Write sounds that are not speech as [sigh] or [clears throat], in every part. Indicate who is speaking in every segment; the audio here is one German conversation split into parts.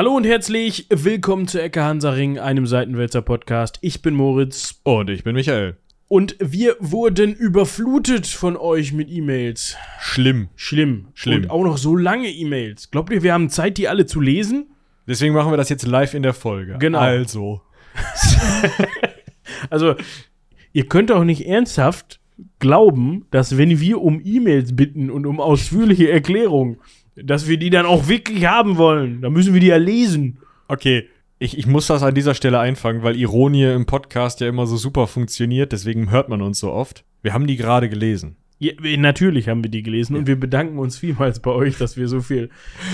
Speaker 1: Hallo und herzlich willkommen zu Ecke Hansaring, einem Seitenwälzer Podcast. Ich bin Moritz
Speaker 2: Und ich bin Michael.
Speaker 1: und wir wurden überflutet von euch mit E-Mails.
Speaker 2: Schlimm.
Speaker 1: Schlimm.
Speaker 2: Schlimm.
Speaker 1: Und auch noch so lange E-Mails. Glaubt ihr, wir haben Zeit, die alle zu lesen?
Speaker 2: Deswegen machen wir das jetzt live in der Folge.
Speaker 1: Genau.
Speaker 2: Also. [laughs]
Speaker 1: Also, ihr könnt auch nicht ernsthaft glauben, dass wenn wir um E-Mails bitten und um ausführliche Erklärungen, dass wir die dann auch wirklich haben wollen. Da müssen wir die ja lesen.
Speaker 2: Okay. Ich, ich muss das an dieser Stelle einfangen, weil Ironie im Podcast ja immer so super funktioniert. Deswegen hört man uns so oft. Wir haben die gerade gelesen.
Speaker 1: Ja, natürlich haben wir die gelesen und wir bedanken uns vielmals bei euch, dass wir so viel,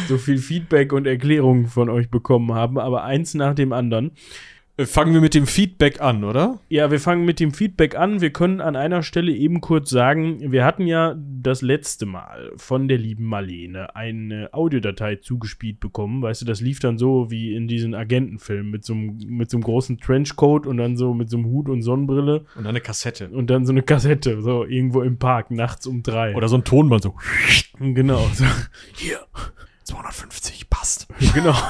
Speaker 1: so viel Feedback und Erklärungen von euch bekommen haben, aber eins nach dem anderen.
Speaker 2: Äh, Fangen wir mit dem Feedback an, oder?
Speaker 1: Ja, wir fangen mit dem Feedback an. Wir können an einer Stelle eben kurz sagen, wir hatten ja das letzte Mal von der lieben Marlene eine Audiodatei zugespielt bekommen. Weißt du, das lief dann so wie in diesen Agentenfilmen mit so einem, mit so einem großen Trenchcoat und dann so mit so einem Hut und Sonnenbrille
Speaker 2: Und eine Kassette.
Speaker 1: und dann so eine Kassette, so irgendwo im Park, nachts um drei.
Speaker 2: Oder so ein Tonband so.
Speaker 1: genau, so.
Speaker 2: Hier. 250 passt. [laughs]
Speaker 1: genau. [laughs]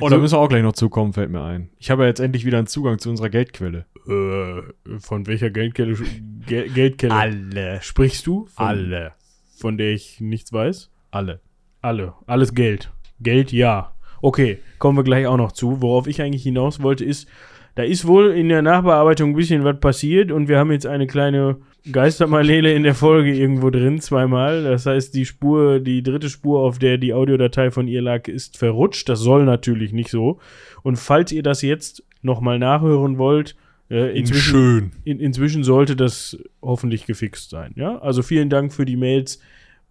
Speaker 2: Oh, da müssen wir auch gleich noch zukommen, fällt mir ein. Ich habe ja jetzt endlich wieder einen Zugang zu unserer Geldquelle.
Speaker 1: Äh, von welcher Geldkelle, Gel Geldkelle
Speaker 2: Alle.
Speaker 1: sprichst du? Von,
Speaker 2: Alle.
Speaker 1: Von der ich nichts weiß?
Speaker 2: Alle.
Speaker 1: Alle. Alles Geld. Geld, ja. Okay, kommen wir gleich auch noch zu. Worauf ich eigentlich hinaus wollte, ist, da ist wohl in der Nachbearbeitung ein bisschen was passiert und wir haben jetzt eine kleine Geistermalele in der Folge irgendwo drin, zweimal. Das heißt, die Spur, die dritte Spur, auf der die Audiodatei von ihr lag, ist verrutscht. Das soll natürlich nicht so. Und falls ihr das jetzt nochmal nachhören wollt, äh, inzwischen,
Speaker 2: Schön.
Speaker 1: in, inzwischen sollte das hoffentlich gefixt sein. Ja, also vielen Dank für die Mails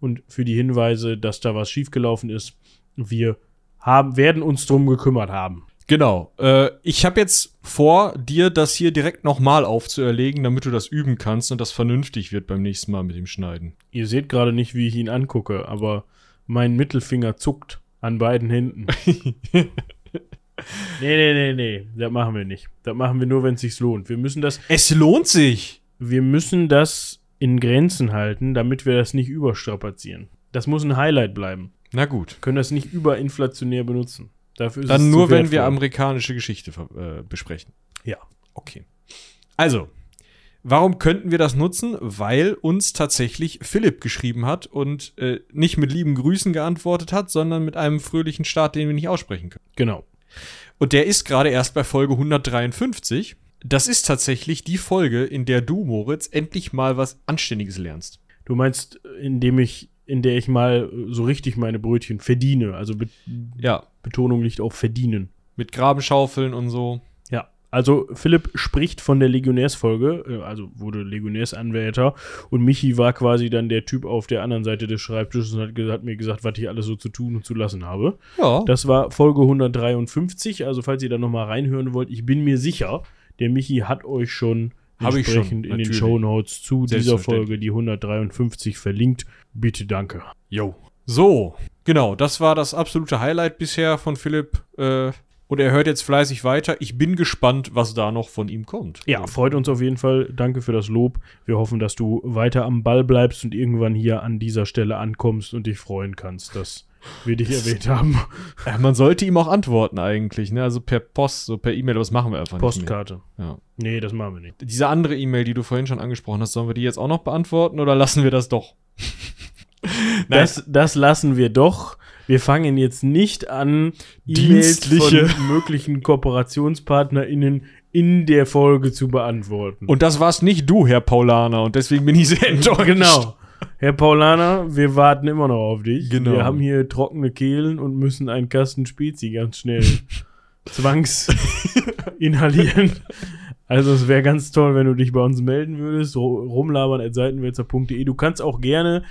Speaker 1: und für die Hinweise, dass da was schiefgelaufen ist. Wir haben, werden uns drum gekümmert haben.
Speaker 2: Genau. Äh, ich habe jetzt vor, dir das hier direkt nochmal aufzuerlegen, damit du das üben kannst und das vernünftig wird beim nächsten Mal mit dem Schneiden.
Speaker 1: Ihr seht gerade nicht, wie ich ihn angucke, aber mein Mittelfinger zuckt an beiden Händen. [laughs] nee, nee, nee, nee, das machen wir nicht. Das machen wir nur, wenn es sich lohnt. Wir müssen das,
Speaker 2: Es lohnt sich.
Speaker 1: wir müssen das in Grenzen halten, damit wir das nicht überstrapazieren. Das muss ein Highlight bleiben.
Speaker 2: Na gut.
Speaker 1: können das nicht überinflationär benutzen. Dafür ist
Speaker 2: Dann
Speaker 1: es
Speaker 2: nur, wenn wir amerikanische Geschichte äh, besprechen.
Speaker 1: Ja.
Speaker 2: Okay. Also, warum könnten wir das nutzen? Weil uns tatsächlich Philipp geschrieben hat und äh, nicht mit lieben Grüßen geantwortet hat, sondern mit einem fröhlichen Start, den wir nicht aussprechen können.
Speaker 1: Genau.
Speaker 2: Und der ist gerade erst bei Folge 153. Das ist tatsächlich die Folge, in der du, Moritz, endlich mal was Anständiges lernst.
Speaker 1: Du meinst, indem ich, in der ich mal so richtig meine Brötchen verdiene. Also Be
Speaker 2: Ja.
Speaker 1: Betonung liegt auf verdienen.
Speaker 2: Mit Grabenschaufeln und so.
Speaker 1: Ja. Also Philipp spricht von der Legionärsfolge, äh, also wurde Legionärsanwärter und Michi war quasi dann der Typ auf der anderen Seite des Schreibtisches und hat, hat mir gesagt, was ich alles so zu tun und zu lassen habe.
Speaker 2: Ja.
Speaker 1: Das war Folge 153, also falls ihr da nochmal reinhören wollt, ich bin mir sicher, der Michi hat euch schon, entsprechend in den. Shownotes zu dieser. Folge, die 153, verlinkt. Bitte danke.
Speaker 2: Jo. So, genau, das war das absolute Highlight bisher von Philipp. Äh, und er hört jetzt fleißig weiter. Ich bin gespannt, was da noch von ihm kommt.
Speaker 1: Ja,
Speaker 2: Also,
Speaker 1: freut uns auf jeden Fall. Danke für das Lob. Wir hoffen, dass du weiter am Ball bleibst und irgendwann hier an dieser Stelle ankommst und dich freuen kannst, dass wir dich erwähnt haben. [laughs]
Speaker 2: äh, man sollte ihm auch antworten eigentlich, ne? Also per Post, so per E-Mail, aber das machen wir einfach
Speaker 1: Postkarte.
Speaker 2: nicht mehr. Ja.
Speaker 1: Nee, das machen wir nicht.
Speaker 2: Diese andere E-Mail, die du vorhin schon angesprochen hast, sollen wir die jetzt auch noch beantworten oder lassen wir das doch? [laughs]
Speaker 1: Das, das lassen wir doch. Wir fangen jetzt nicht an, E-Mails
Speaker 2: Dienstliche.
Speaker 1: von [laughs] möglichen KooperationspartnerInnen in der Folge zu beantworten.
Speaker 2: Und das war's nicht du, Herr Paulaner, und deswegen bin ich sehr [laughs] enttäuscht.
Speaker 1: genau. Herr Paulaner, wir warten immer noch auf dich.
Speaker 2: Genau.
Speaker 1: Wir haben hier trockene Kehlen und müssen einen Kasten Spezi ganz schnell [laughs] zwangs inhalieren. Also es wäre ganz toll, wenn du dich bei uns melden würdest, ru- rumlabern at seitenwälzer.de. Du kannst auch gerne,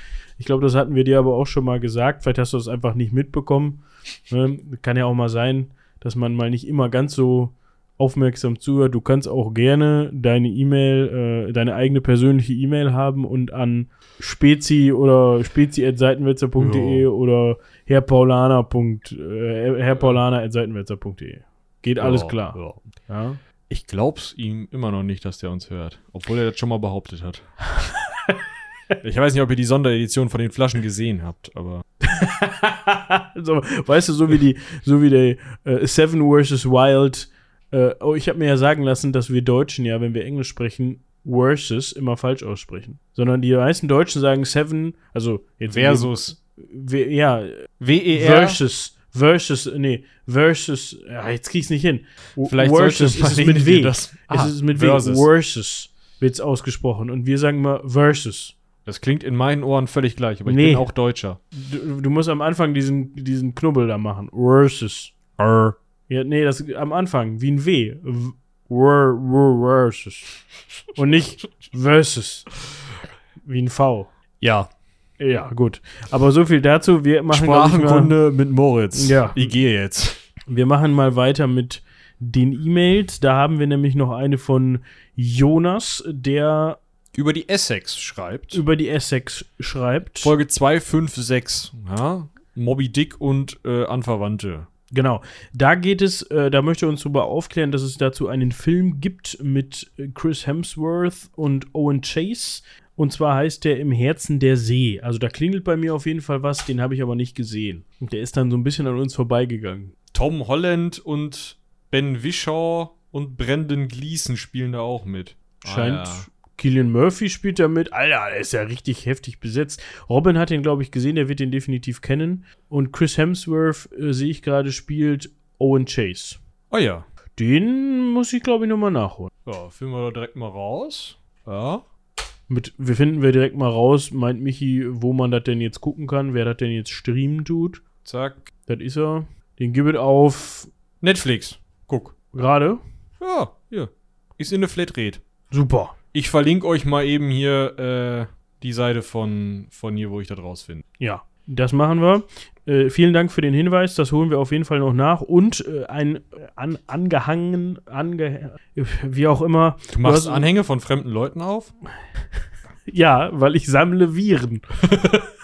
Speaker 1: ich glaube, das hatten wir dir aber auch schon mal gesagt, vielleicht hast du das einfach nicht mitbekommen. Ne? Kann ja auch mal sein, dass man mal nicht immer ganz so aufmerksam zuhört. Du kannst auch gerne deine E-Mail, äh, deine eigene persönliche E-Mail haben und an spezi oder spezi.seitenwetzer.de oder herrpaulaner. Äh, herrpaulaner.seitenwetzer.de. Geht alles
Speaker 2: Ja,
Speaker 1: klar.
Speaker 2: ja.
Speaker 1: Ja.
Speaker 2: Ich glaub's ihm immer noch nicht, dass der uns hört. Obwohl er das schon mal behauptet hat. [laughs] Ich weiß nicht, ob ihr die Sonderedition von den Flaschen gesehen habt, aber. [laughs]
Speaker 1: so, weißt du, so wie die, so wie der äh, Seven vs. Wild. Äh, oh, ich habe mir ja sagen lassen, dass wir Deutschen ja, wenn wir Englisch sprechen, versus immer falsch aussprechen. Sondern die meisten Deutschen sagen Seven, also jetzt
Speaker 2: Versus.
Speaker 1: We, ja,
Speaker 2: W-E-R.
Speaker 1: versus. Versus, nee, versus, ja, jetzt krieg's nicht hin.
Speaker 2: Vielleicht
Speaker 1: versus ist es mit W.
Speaker 2: das-
Speaker 1: es
Speaker 2: Ah,
Speaker 1: ist mit W.
Speaker 2: versus.
Speaker 1: Versus wird's ausgesprochen. Und wir sagen immer versus.
Speaker 2: Das klingt in meinen Ohren völlig gleich, aber ich
Speaker 1: Nee.
Speaker 2: bin auch Deutscher.
Speaker 1: Du, du musst am Anfang diesen, diesen Knubbel da machen. Versus.
Speaker 2: Arr.
Speaker 1: Ja, nee, das am Anfang, wie ein W. Versus. Und nicht versus. Wie ein V.
Speaker 2: Ja.
Speaker 1: Ja, gut. Aber so viel dazu. Wir machen, ich,
Speaker 2: Sprachenkunde mit Moritz.
Speaker 1: Ja.
Speaker 2: Ich gehe jetzt.
Speaker 1: wir machen mal weiter mit den E-Mails. Da haben wir nämlich noch eine von Jonas, der
Speaker 2: Über die Essex schreibt.
Speaker 1: über die Essex schreibt.
Speaker 2: Folge 256. Ja? Moby Dick und äh, Anverwandte.
Speaker 1: Genau. Da geht es, äh, da möchte er uns darüber aufklären, dass es dazu einen Film gibt mit äh, Chris Hemsworth und Owen Chase. Und zwar heißt der Im Herzen der See. Also da klingelt bei mir auf jeden Fall was, den habe ich aber nicht gesehen. Und der ist dann so ein bisschen an uns vorbeigegangen.
Speaker 2: Tom Holland und Ben Wishaw und Brendan Gleeson spielen da auch mit.
Speaker 1: Scheint.
Speaker 2: Ah, ja.
Speaker 1: Killian Murphy spielt da mit. Alter, der ist ja richtig heftig besetzt. Robin hat den, glaube ich, gesehen, der wird den definitiv kennen. Und Chris Hemsworth, äh, sehe ich gerade, spielt Owen Chase.
Speaker 2: Oh ja.
Speaker 1: Den muss ich, glaube ich, nochmal nachholen.
Speaker 2: Ja, finden wir da direkt mal raus. Ja.
Speaker 1: Mit, wir finden wir direkt mal raus, meint Michi, wo man das denn jetzt gucken kann, wer das denn jetzt streamen tut.
Speaker 2: Zack.
Speaker 1: Das ist er. Den gibt es auf
Speaker 2: Netflix. Guck.
Speaker 1: gerade.
Speaker 2: Ja, hier. Ist in der Flatrate.
Speaker 1: Super.
Speaker 2: Ich verlinke euch mal eben hier äh, die Seite von, von hier, wo ich das rausfinde.
Speaker 1: Ja, das machen wir. Äh, vielen Dank für den Hinweis, das holen wir auf jeden Fall noch nach. Und äh, ein äh, an, angehangen, ange, [laughs] wie auch immer.
Speaker 2: Du machst
Speaker 1: hast-
Speaker 2: Anhänge von fremden Leuten auf?
Speaker 1: Ja, weil ich sammle Viren. [laughs]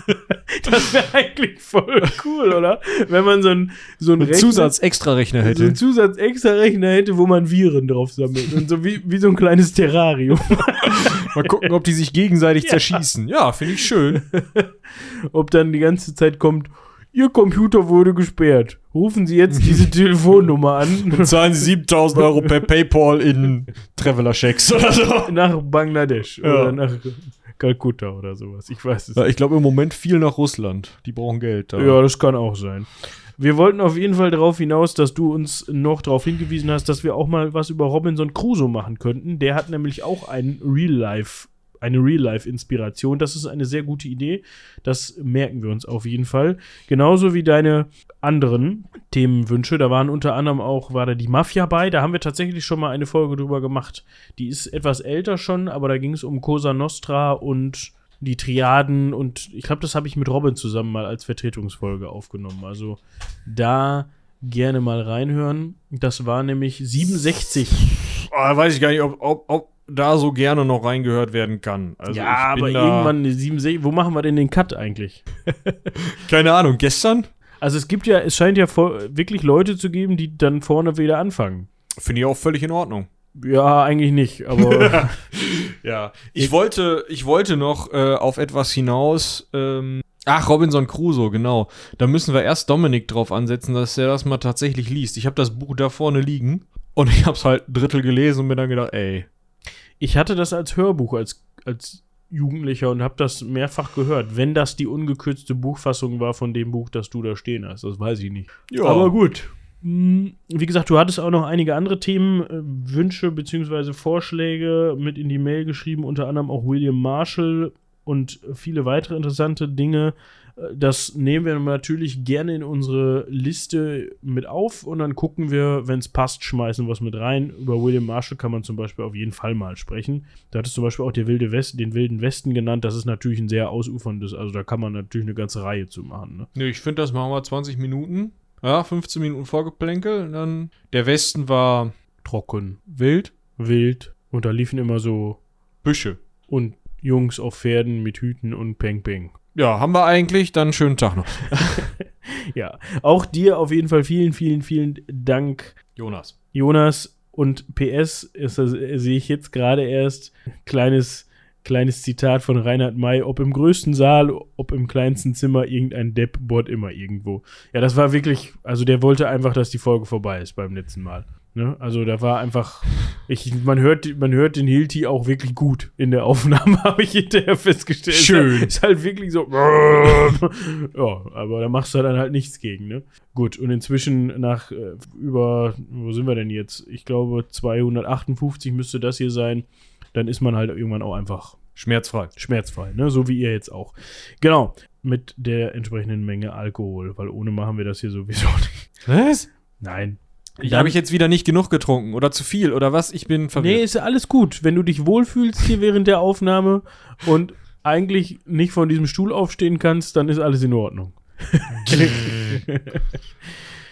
Speaker 1: das wäre eigentlich voll cool, oder? Wenn man so ein, so ein Rechner-
Speaker 2: Zusatz-Extra-Rechner
Speaker 1: so einen Zusatz-Extra-Rechner hätte, wo man Viren drauf sammelt. Und so wie, wie so ein kleines Terrarium. [laughs]
Speaker 2: Mal gucken, ob die sich gegenseitig
Speaker 1: Ja.
Speaker 2: zerschießen. Ja, finde ich schön. [laughs]
Speaker 1: Ob dann die ganze Zeit kommt, Ihr Computer wurde gesperrt. Rufen Sie jetzt diese [laughs] Telefonnummer an.
Speaker 2: Zahlen Sie 7000 Euro per Paypal in Traveler-Checks oder so.
Speaker 1: nach Bangladesch
Speaker 2: Ja.
Speaker 1: oder nach Kalkutta oder sowas. Ich weiß es
Speaker 2: Ja, ich glaube im Moment viel nach Russland. Die brauchen Geld. Da.
Speaker 1: Ja, das kann auch sein. Wir wollten auf jeden Fall darauf hinaus, dass du uns noch darauf hingewiesen hast, dass wir auch mal was über Robinson Crusoe machen könnten. Der hat nämlich auch ein Real-Life, eine Real-Life-Inspiration. Das ist eine sehr gute Idee. Das merken wir uns auf jeden Fall. Genauso wie deine anderen Themenwünsche. Da waren unter anderem auch, war da die Mafia bei. Da haben wir tatsächlich schon mal eine Folge drüber gemacht. Die ist etwas älter schon, aber da ging es um Cosa Nostra und die Triaden und ich glaube, das habe ich mit Robin zusammen mal als Vertretungsfolge aufgenommen. Also da gerne mal reinhören. Das war nämlich 67.
Speaker 2: Ah, weiß ich gar nicht, ob, ob, ob da so gerne noch reingehört werden kann. Also
Speaker 1: ja,
Speaker 2: ich
Speaker 1: aber irgendwann eine 67. Wo machen wir denn den Cut eigentlich? [laughs]
Speaker 2: Keine Ahnung, gestern?
Speaker 1: Also es gibt ja, es scheint ja wirklich Leute zu geben, die dann vorne wieder anfangen.
Speaker 2: Finde ich auch völlig in Ordnung.
Speaker 1: Ja, eigentlich nicht, aber [laughs]
Speaker 2: Ja. Ich wollte, ich wollte noch äh, auf etwas hinaus. Ähm, ach, Robinson Crusoe, genau. Da müssen wir erst Dominik drauf ansetzen, dass er das mal tatsächlich liest. Ich habe das Buch da vorne liegen und ich habe es halt ein Drittel gelesen und mir dann gedacht, ey.
Speaker 1: Ich hatte das als Hörbuch als, als Jugendlicher und habe das mehrfach gehört. Wenn das die ungekürzte Buchfassung war von dem Buch, das du da stehen hast, das weiß ich nicht.
Speaker 2: Ja.
Speaker 1: Aber gut. Hm, Wie gesagt, du hattest auch noch einige andere Themen, äh, Wünsche bzw. Vorschläge mit in die Mail geschrieben, unter anderem auch William Marshall und viele weitere interessante Dinge. Das nehmen wir natürlich gerne in unsere Liste mit auf und dann gucken wir, wenn es passt, schmeißen wir es mit rein. Über William Marshall kann man zum Beispiel auf jeden Fall mal sprechen. Da hattest du zum Beispiel auch der Wilde West, den Wilden Westen genannt. Das ist natürlich ein sehr ausuferndes, also da kann man natürlich eine ganze Reihe zu machen. Ne?
Speaker 2: Nee, ich finde, das machen wir 20 Minuten. Ja, 15 Minuten Vorgeplänkel. Dann der Westen war
Speaker 1: Trocken,
Speaker 2: wild.
Speaker 1: wild und da liefen immer so
Speaker 2: Büsche.
Speaker 1: und Jungs auf Pferden mit Hüten und Peng Peng.
Speaker 2: Ja, haben wir eigentlich. Dann schönen Tag noch. [laughs]
Speaker 1: Ja, auch dir auf jeden Fall vielen, vielen, vielen Dank,
Speaker 2: Jonas.
Speaker 1: Jonas. Und PS, ist das, äh, sehe ich jetzt gerade erst, kleines, Kleines Zitat von Reinhard May, ob im größten Saal, ob im kleinsten Zimmer, irgendein Depp bohrt immer irgendwo. Ja, das war wirklich, also der wollte einfach, dass die Folge vorbei ist beim letzten Mal. Ne? Also da war einfach, ich, man, hört, man hört den Hilti auch wirklich gut in der Aufnahme, [laughs] habe ich hinterher festgestellt.
Speaker 2: Schön.
Speaker 1: Ist halt wirklich so, [laughs] ja, aber da machst du dann halt nichts gegen, ne? Gut, und inzwischen nach äh, über, wo sind wir denn jetzt? Ich glaube 258 müsste das hier sein. Dann ist man halt irgendwann auch einfach
Speaker 2: Schmerzfrei.
Speaker 1: schmerzfrei, ne? So wie ihr jetzt auch. Genau, mit der entsprechenden Menge Alkohol, weil ohne machen wir das hier sowieso [laughs] nicht.
Speaker 2: Was?
Speaker 1: Nein.
Speaker 2: Da habe ich jetzt wieder nicht genug getrunken oder zu viel oder was? Ich bin
Speaker 1: Nee,
Speaker 2: verwirrt.
Speaker 1: ist ja alles gut. Wenn du dich wohlfühlst hier während der Aufnahme und eigentlich nicht von diesem Stuhl aufstehen kannst, dann ist alles in Ordnung. [laughs]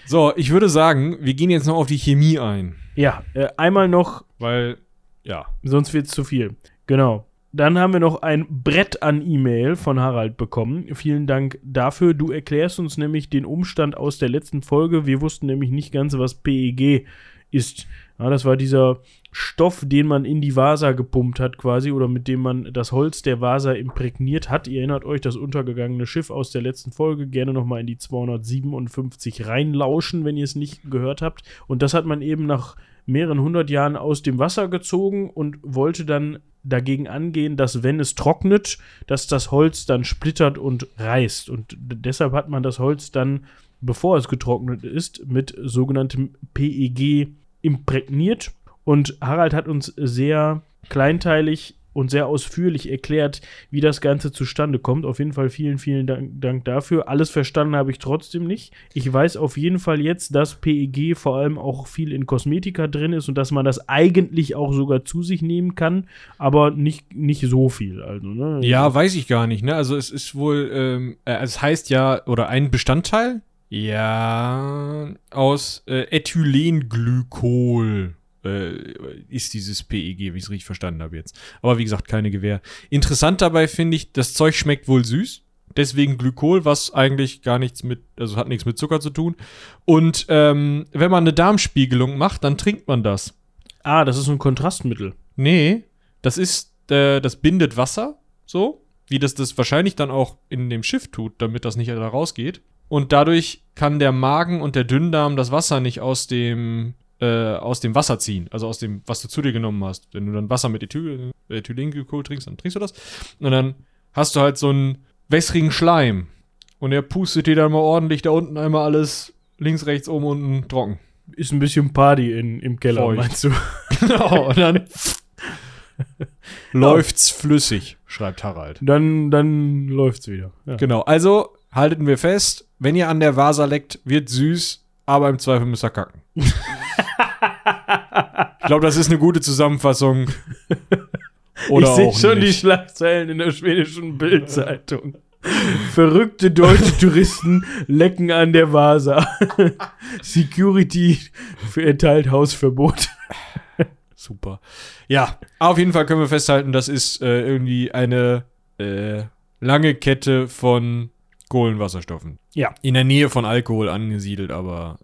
Speaker 2: So, ich würde sagen, wir gehen jetzt noch auf die Chemie ein.
Speaker 1: Ja, äh, einmal noch,
Speaker 2: Weil, ja.
Speaker 1: sonst wird es zu viel. Genau. Dann haben wir noch ein Brett an E-Mail von Harald bekommen. Vielen Dank dafür. Du erklärst uns nämlich den Umstand aus der letzten Folge. Wir wussten nämlich nicht ganz, was PEG ist. Ja, das war dieser Stoff, den man in die Vasa gepumpt hat quasi oder mit dem man das Holz der Vasa imprägniert hat. Ihr erinnert euch, das untergegangene Schiff aus der letzten Folge. Gerne nochmal in die 257 reinlauschen, wenn ihr es nicht gehört habt. Und das hat man eben nach mehreren hundert Jahren aus dem Wasser gezogen und wollte dann dagegen angehen, dass wenn es trocknet, dass das Holz dann splittert und reißt. Und deshalb hat man das Holz dann, bevor es getrocknet ist, mit sogenanntem PEG imprägniert. Und Harald hat uns sehr kleinteilig und sehr ausführlich erklärt, wie das Ganze zustande kommt. Auf jeden Fall vielen, vielen Dank, dafür. Alles verstanden habe ich trotzdem nicht. Ich weiß auf jeden Fall jetzt, dass PEG vor allem auch viel in Kosmetika drin ist und dass man das eigentlich auch sogar zu sich nehmen kann, aber nicht, nicht so viel. Also, ne?
Speaker 2: Ja, weiß ich gar nicht, ne? Also es ist wohl, ähm, äh, es heißt ja, oder ein Bestandteil, ja, aus äh, Ethylenglykol äh, ist dieses PEG, wie ich es richtig verstanden habe jetzt. Aber wie gesagt, keine Gewähr. Interessant dabei finde ich, das Zeug schmeckt wohl süß. Deswegen Glykol, was eigentlich gar nichts mit, also hat nichts mit Zucker zu tun. Und ähm, wenn man eine Darmspiegelung macht, dann trinkt man das.
Speaker 1: Ah, das ist ein Kontrastmittel.
Speaker 2: Nee, das ist, äh, das bindet Wasser, so, wie das das wahrscheinlich dann auch in dem Schiff tut, damit das nicht da rausgeht. Und dadurch kann der Magen und der Dünndarm das Wasser nicht aus dem, äh, aus dem Wasser ziehen, also aus dem, was du zu dir genommen hast. Wenn du dann Wasser mit Ethyl, Ethylenglykol trinkst, dann trinkst du das. Und dann hast du halt so einen wässrigen Schleim. Und der pustet dir dann mal ordentlich da unten einmal alles links, rechts, oben, unten trocken.
Speaker 1: Ist ein bisschen Party in, im Keller,
Speaker 2: Feucht.
Speaker 1: meinst du? [laughs]
Speaker 2: Genau, und dann [laughs] läuft's flüssig, schreibt Harald.
Speaker 1: Dann, dann läuft's wieder. Ja.
Speaker 2: Genau, also halten wir fest, wenn ihr an der Vasa leckt, wird süß, aber im Zweifel müsst ihr kacken. [laughs] ich glaube, das ist eine gute Zusammenfassung. [laughs] Oder
Speaker 1: ich sehe schon die
Speaker 2: nicht.
Speaker 1: Schlagzeilen in der schwedischen Bildzeitung. Verrückte deutsche Touristen lecken an der Vasa. [laughs] Security erteilt Hausverbot. [laughs]
Speaker 2: Super. Ja, auf jeden Fall können wir festhalten, das ist äh, irgendwie eine äh, lange Kette von Kohlenwasserstoffen.
Speaker 1: Ja.
Speaker 2: In der Nähe von Alkohol angesiedelt, aber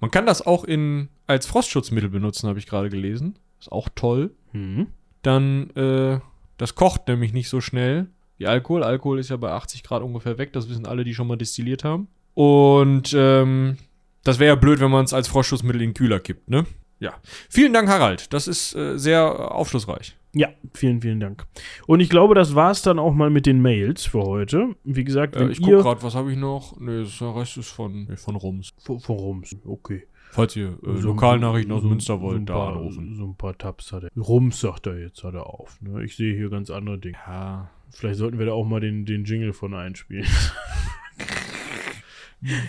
Speaker 2: man kann das auch in, als Frostschutzmittel benutzen, habe ich gerade gelesen. Ist auch toll.
Speaker 1: Mhm.
Speaker 2: Dann, äh, das kocht nämlich nicht so schnell wie Alkohol. Alkohol ist ja bei 80 Grad ungefähr weg, das wissen alle, die schon mal destilliert haben. Und ähm, das wäre ja blöd, wenn man es als Frostschutzmittel in den Kühler kippt, ne? Ja. Vielen Dank, Harald. Das ist äh, sehr aufschlussreich.
Speaker 1: Ja, vielen, vielen Dank. Und ich glaube, das war's dann auch mal mit den Mails für heute. Wie gesagt, wenn
Speaker 2: Äh, ich gucke gerade, was habe ich noch? Ne, das der Rest ist von, nee, von Rums.
Speaker 1: Warum? Okay.
Speaker 2: Falls ihr äh,
Speaker 1: So-
Speaker 2: Lokalnachrichten aus
Speaker 1: so-
Speaker 2: Münster wollt,
Speaker 1: so ein
Speaker 2: da
Speaker 1: paar,
Speaker 2: anrufen.
Speaker 1: So ein paar Tabs hat er. Rums sagt er jetzt, hat er auf. Ne? Ich sehe hier ganz andere Dinge.
Speaker 2: Ja.
Speaker 1: Vielleicht sollten wir da auch mal den, den Jingle von einspielen. [laughs]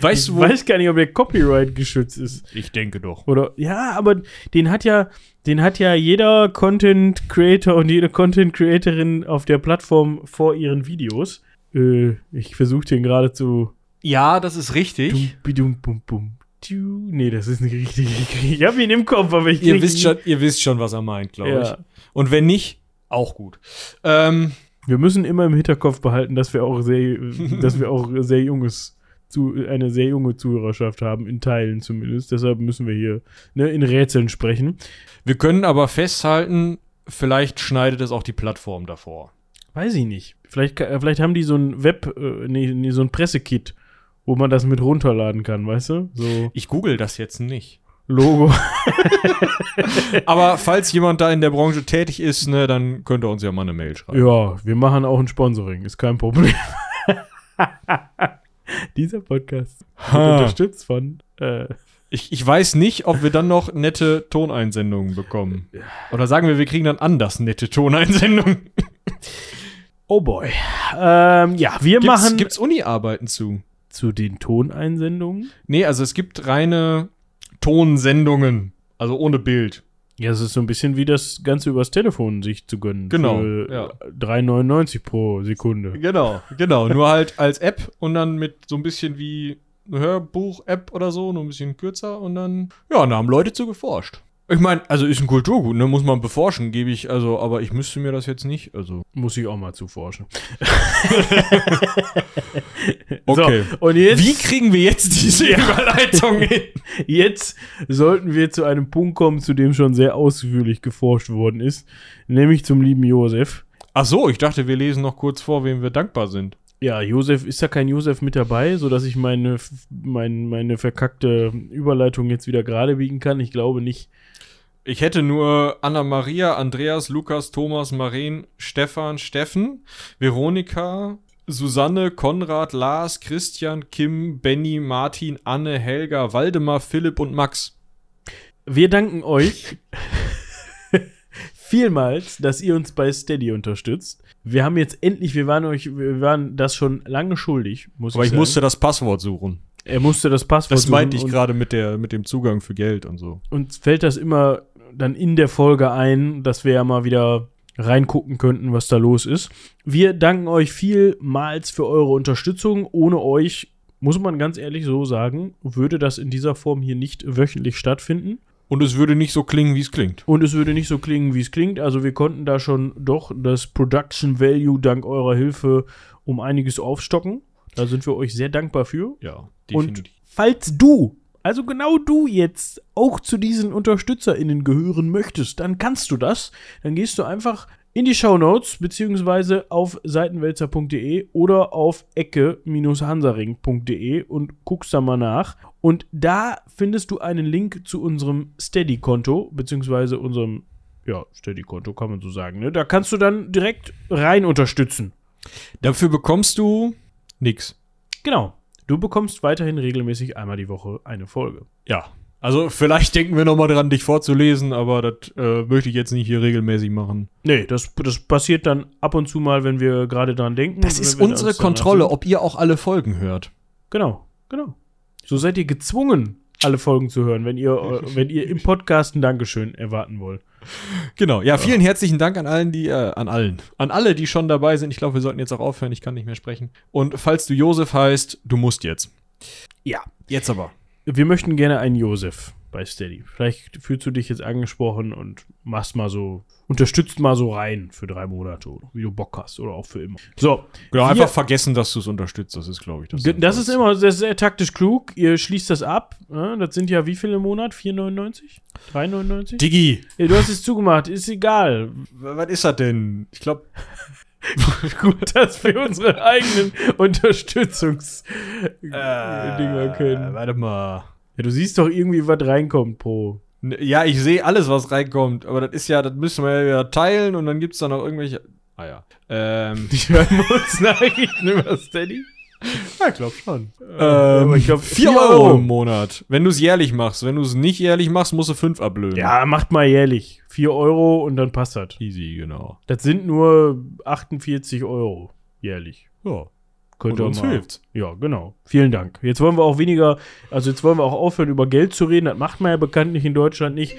Speaker 2: Weißt
Speaker 1: ich
Speaker 2: du, wo?
Speaker 1: weiß gar nicht, ob der Copyright geschützt ist.
Speaker 2: ich denke doch.
Speaker 1: Oder ja, aber den hat ja, den hat ja jeder Content Creator und jede Content Creatorin auf der Plattform vor ihren Videos. Äh, ich versuche den gerade zu.
Speaker 2: Ja, das ist richtig.
Speaker 1: Dum, bidum, bum, bum. Nee, das ist nicht richtig. Ich habe ihn im Kopf, aber ich
Speaker 2: Ihr wisst, schon, ihr wisst schon, was er meint, glaube
Speaker 1: Ja.
Speaker 2: ich. Und wenn nicht, auch gut. Ähm,
Speaker 1: Wir müssen immer im Hinterkopf behalten, dass wir auch sehr, [laughs] dass wir auch sehr junges, zu, eine sehr junge Zuhörerschaft haben, in Teilen zumindest. Deshalb müssen wir hier ne, in Rätseln sprechen.
Speaker 2: wir können aber festhalten, vielleicht schneidet es auch die Plattform davor.
Speaker 1: Weiß ich nicht. Vielleicht, äh, vielleicht haben die so ein Web, äh, nee, nee, so ein Pressekit, wo man das mit runterladen kann, weißt du? So
Speaker 2: Ich google das jetzt nicht.
Speaker 1: Logo. [laughs] [laughs]
Speaker 2: Aber falls jemand da in der Branche tätig ist, ne, dann könnt ihr uns ja mal eine Mail schreiben.
Speaker 1: ja, wir machen auch ein Sponsoring, ist kein Problem. [laughs] Dieser Podcast wird unterstützt von äh,
Speaker 2: Ich, ich weiß nicht, ob wir dann noch nette Toneinsendungen bekommen. Oder sagen wir, wir kriegen dann anders nette Toneinsendungen.
Speaker 1: Oh boy. Ähm, ja, wir
Speaker 2: Gibt's,
Speaker 1: machen
Speaker 2: gibt's Uni-Arbeiten zu?
Speaker 1: Zu den Toneinsendungen.
Speaker 2: Nee, also es gibt reine Tonsendungen. Also ohne Bild.
Speaker 1: Ja, es ist so ein bisschen wie das Ganze übers Telefon sich zu gönnen.
Speaker 2: Genau,
Speaker 1: Für
Speaker 2: ja.
Speaker 1: 3,99 pro Sekunde.
Speaker 2: Genau, genau. Nur halt als App und dann mit so ein bisschen wie eine Hörbuch-App oder so, nur ein bisschen kürzer und dann, ja, da haben Leute zu geforscht. Ich meine, also ist ein Kulturgut, ne, muss man beforschen, gebe ich, also, aber ich müsste mir das jetzt nicht, also.
Speaker 1: Muss ich auch mal zu forschen. [laughs]
Speaker 2: Okay.
Speaker 1: So, und jetzt,
Speaker 2: Wie kriegen wir jetzt diese Überleitung hin? [laughs]
Speaker 1: jetzt sollten wir zu einem Punkt kommen, zu dem schon sehr ausführlich geforscht worden ist, nämlich zum lieben Josef.
Speaker 2: Ach so, ich dachte, wir lesen noch kurz vor, wem wir dankbar sind.
Speaker 1: Ja, Josef, ist da kein Josef mit dabei, sodass ich meine, mein, meine verkackte Überleitung jetzt wieder gerade biegen kann? Ich glaube nicht.
Speaker 2: Ich hätte nur Anna-Maria, Andreas, Lukas, Thomas, Maren, Stefan, Steffen, Veronika, Susanne, Konrad, Lars, Christian, Kim, Benny, Martin, Anne, Helga, Waldemar, Philipp und Max.
Speaker 1: Wir danken euch [laughs] vielmals, dass ihr uns bei Steady unterstützt. Wir haben jetzt endlich, wir waren euch, wir waren das schon lange schuldig, muss
Speaker 2: Aber ich
Speaker 1: sagen.
Speaker 2: musste das Passwort suchen.
Speaker 1: er musste das Passwort
Speaker 2: Das meinte ich
Speaker 1: suchen
Speaker 2: gerade mit, der- mit dem Zugang für Geld und so.
Speaker 1: und uns fällt das immer dann in der Folge ein, dass wir ja mal wieder reingucken könnten, was da los ist. Wir danken euch vielmals für eure Unterstützung. Ohne euch, muss man ganz ehrlich so sagen, würde das in dieser Form hier nicht wöchentlich stattfinden.
Speaker 2: Und es würde nicht so klingen, wie es klingt.
Speaker 1: Und es würde nicht so klingen, wie es klingt. Also wir konnten da schon doch das Production Value dank eurer Hilfe um einiges aufstocken. Da sind wir euch sehr dankbar für.
Speaker 2: Ja,
Speaker 1: Und falls du, also genau du jetzt auch zu diesen UnterstützerInnen gehören möchtest, dann kannst du das. Dann gehst du einfach in die Shownotes beziehungsweise auf seitenwälzer.de oder auf ecke-hansaring.de und guckst da mal nach. Und da findest du einen Link zu unserem Steady-Konto beziehungsweise unserem ja, Steady-Konto kann man so sagen. Ne? Da kannst du dann direkt rein unterstützen.
Speaker 2: Dafür bekommst du nix.
Speaker 1: Genau. Du bekommst weiterhin regelmäßig einmal die Woche eine Folge.
Speaker 2: Ja. Also vielleicht denken wir noch mal dran, dich vorzulesen, aber das äh, möchte ich jetzt nicht hier regelmäßig machen.
Speaker 1: Nee, das, das passiert dann ab und zu mal, wenn wir gerade dran denken.
Speaker 2: Das ist unsere
Speaker 1: uns danach
Speaker 2: Kontrolle,
Speaker 1: sind.
Speaker 2: ob ihr auch alle Folgen hört.
Speaker 1: Genau, genau. So seid ihr gezwungen, alle Folgen zu hören, wenn ihr, äh, [laughs] wenn ihr im Podcast ein Dankeschön erwarten wollt.
Speaker 2: Genau. Ja, vielen herzlichen Dank an allen, die, äh, an allen. An alle, die schon dabei sind. Ich glaube, wir sollten jetzt auch aufhören. Ich kann nicht mehr sprechen. Und falls du Josef heißt, du musst jetzt.
Speaker 1: Ja.
Speaker 2: Jetzt aber.
Speaker 1: Wir möchten gerne einen Josef bei Steady. Vielleicht fühlst du dich jetzt angesprochen und machst mal so, unterstützt mal so rein für drei Monate, wie du Bock hast oder auch für immer. So,
Speaker 2: Genau,
Speaker 1: Wir-
Speaker 2: einfach vergessen, dass du es unterstützt. Das ist, glaube ich, das.
Speaker 1: Das ist immer sehr, sehr taktisch klug. Ihr schließt das ab. Ne? Das sind ja wie viele im Monat? 4,99? 3,99?
Speaker 2: Digi.
Speaker 1: Du hast es zugemacht. Ist egal.
Speaker 2: Was ist das denn? Ich glaube, [laughs]
Speaker 1: Gut, dass wir unsere eigenen Unterstützungsdinger.
Speaker 2: Äh, Warte mal.
Speaker 1: Ja, du siehst doch irgendwie, was reinkommt pro.
Speaker 2: N- Ja, ich sehe alles, was reinkommt, aber das ist ja, das müssen wir ja teilen und dann gibt es da noch irgendwelche. Ah ja. Ähm, [laughs]
Speaker 1: Die schreiben uns [laughs] Nachrichten über Steady. Ja, ich glaube schon.
Speaker 2: ähm,
Speaker 1: ich glaub,
Speaker 2: 4
Speaker 1: vier
Speaker 2: Euro
Speaker 1: Euro.
Speaker 2: im Monat. Wenn du es jährlich machst. Wenn du es nicht jährlich machst, musst du 5 ablösen.
Speaker 1: Ja, macht mal jährlich. 4 Euro und dann passt das.
Speaker 2: Easy, genau.
Speaker 1: Das sind nur 48 Euro jährlich.
Speaker 2: Ja.
Speaker 1: Könnt
Speaker 2: Und uns
Speaker 1: mal.
Speaker 2: hilft's.
Speaker 1: Ja, genau. Vielen Dank. Jetzt wollen wir auch weniger, also jetzt wollen wir auch aufhören, über Geld zu reden. Das macht man ja bekanntlich in Deutschland nicht.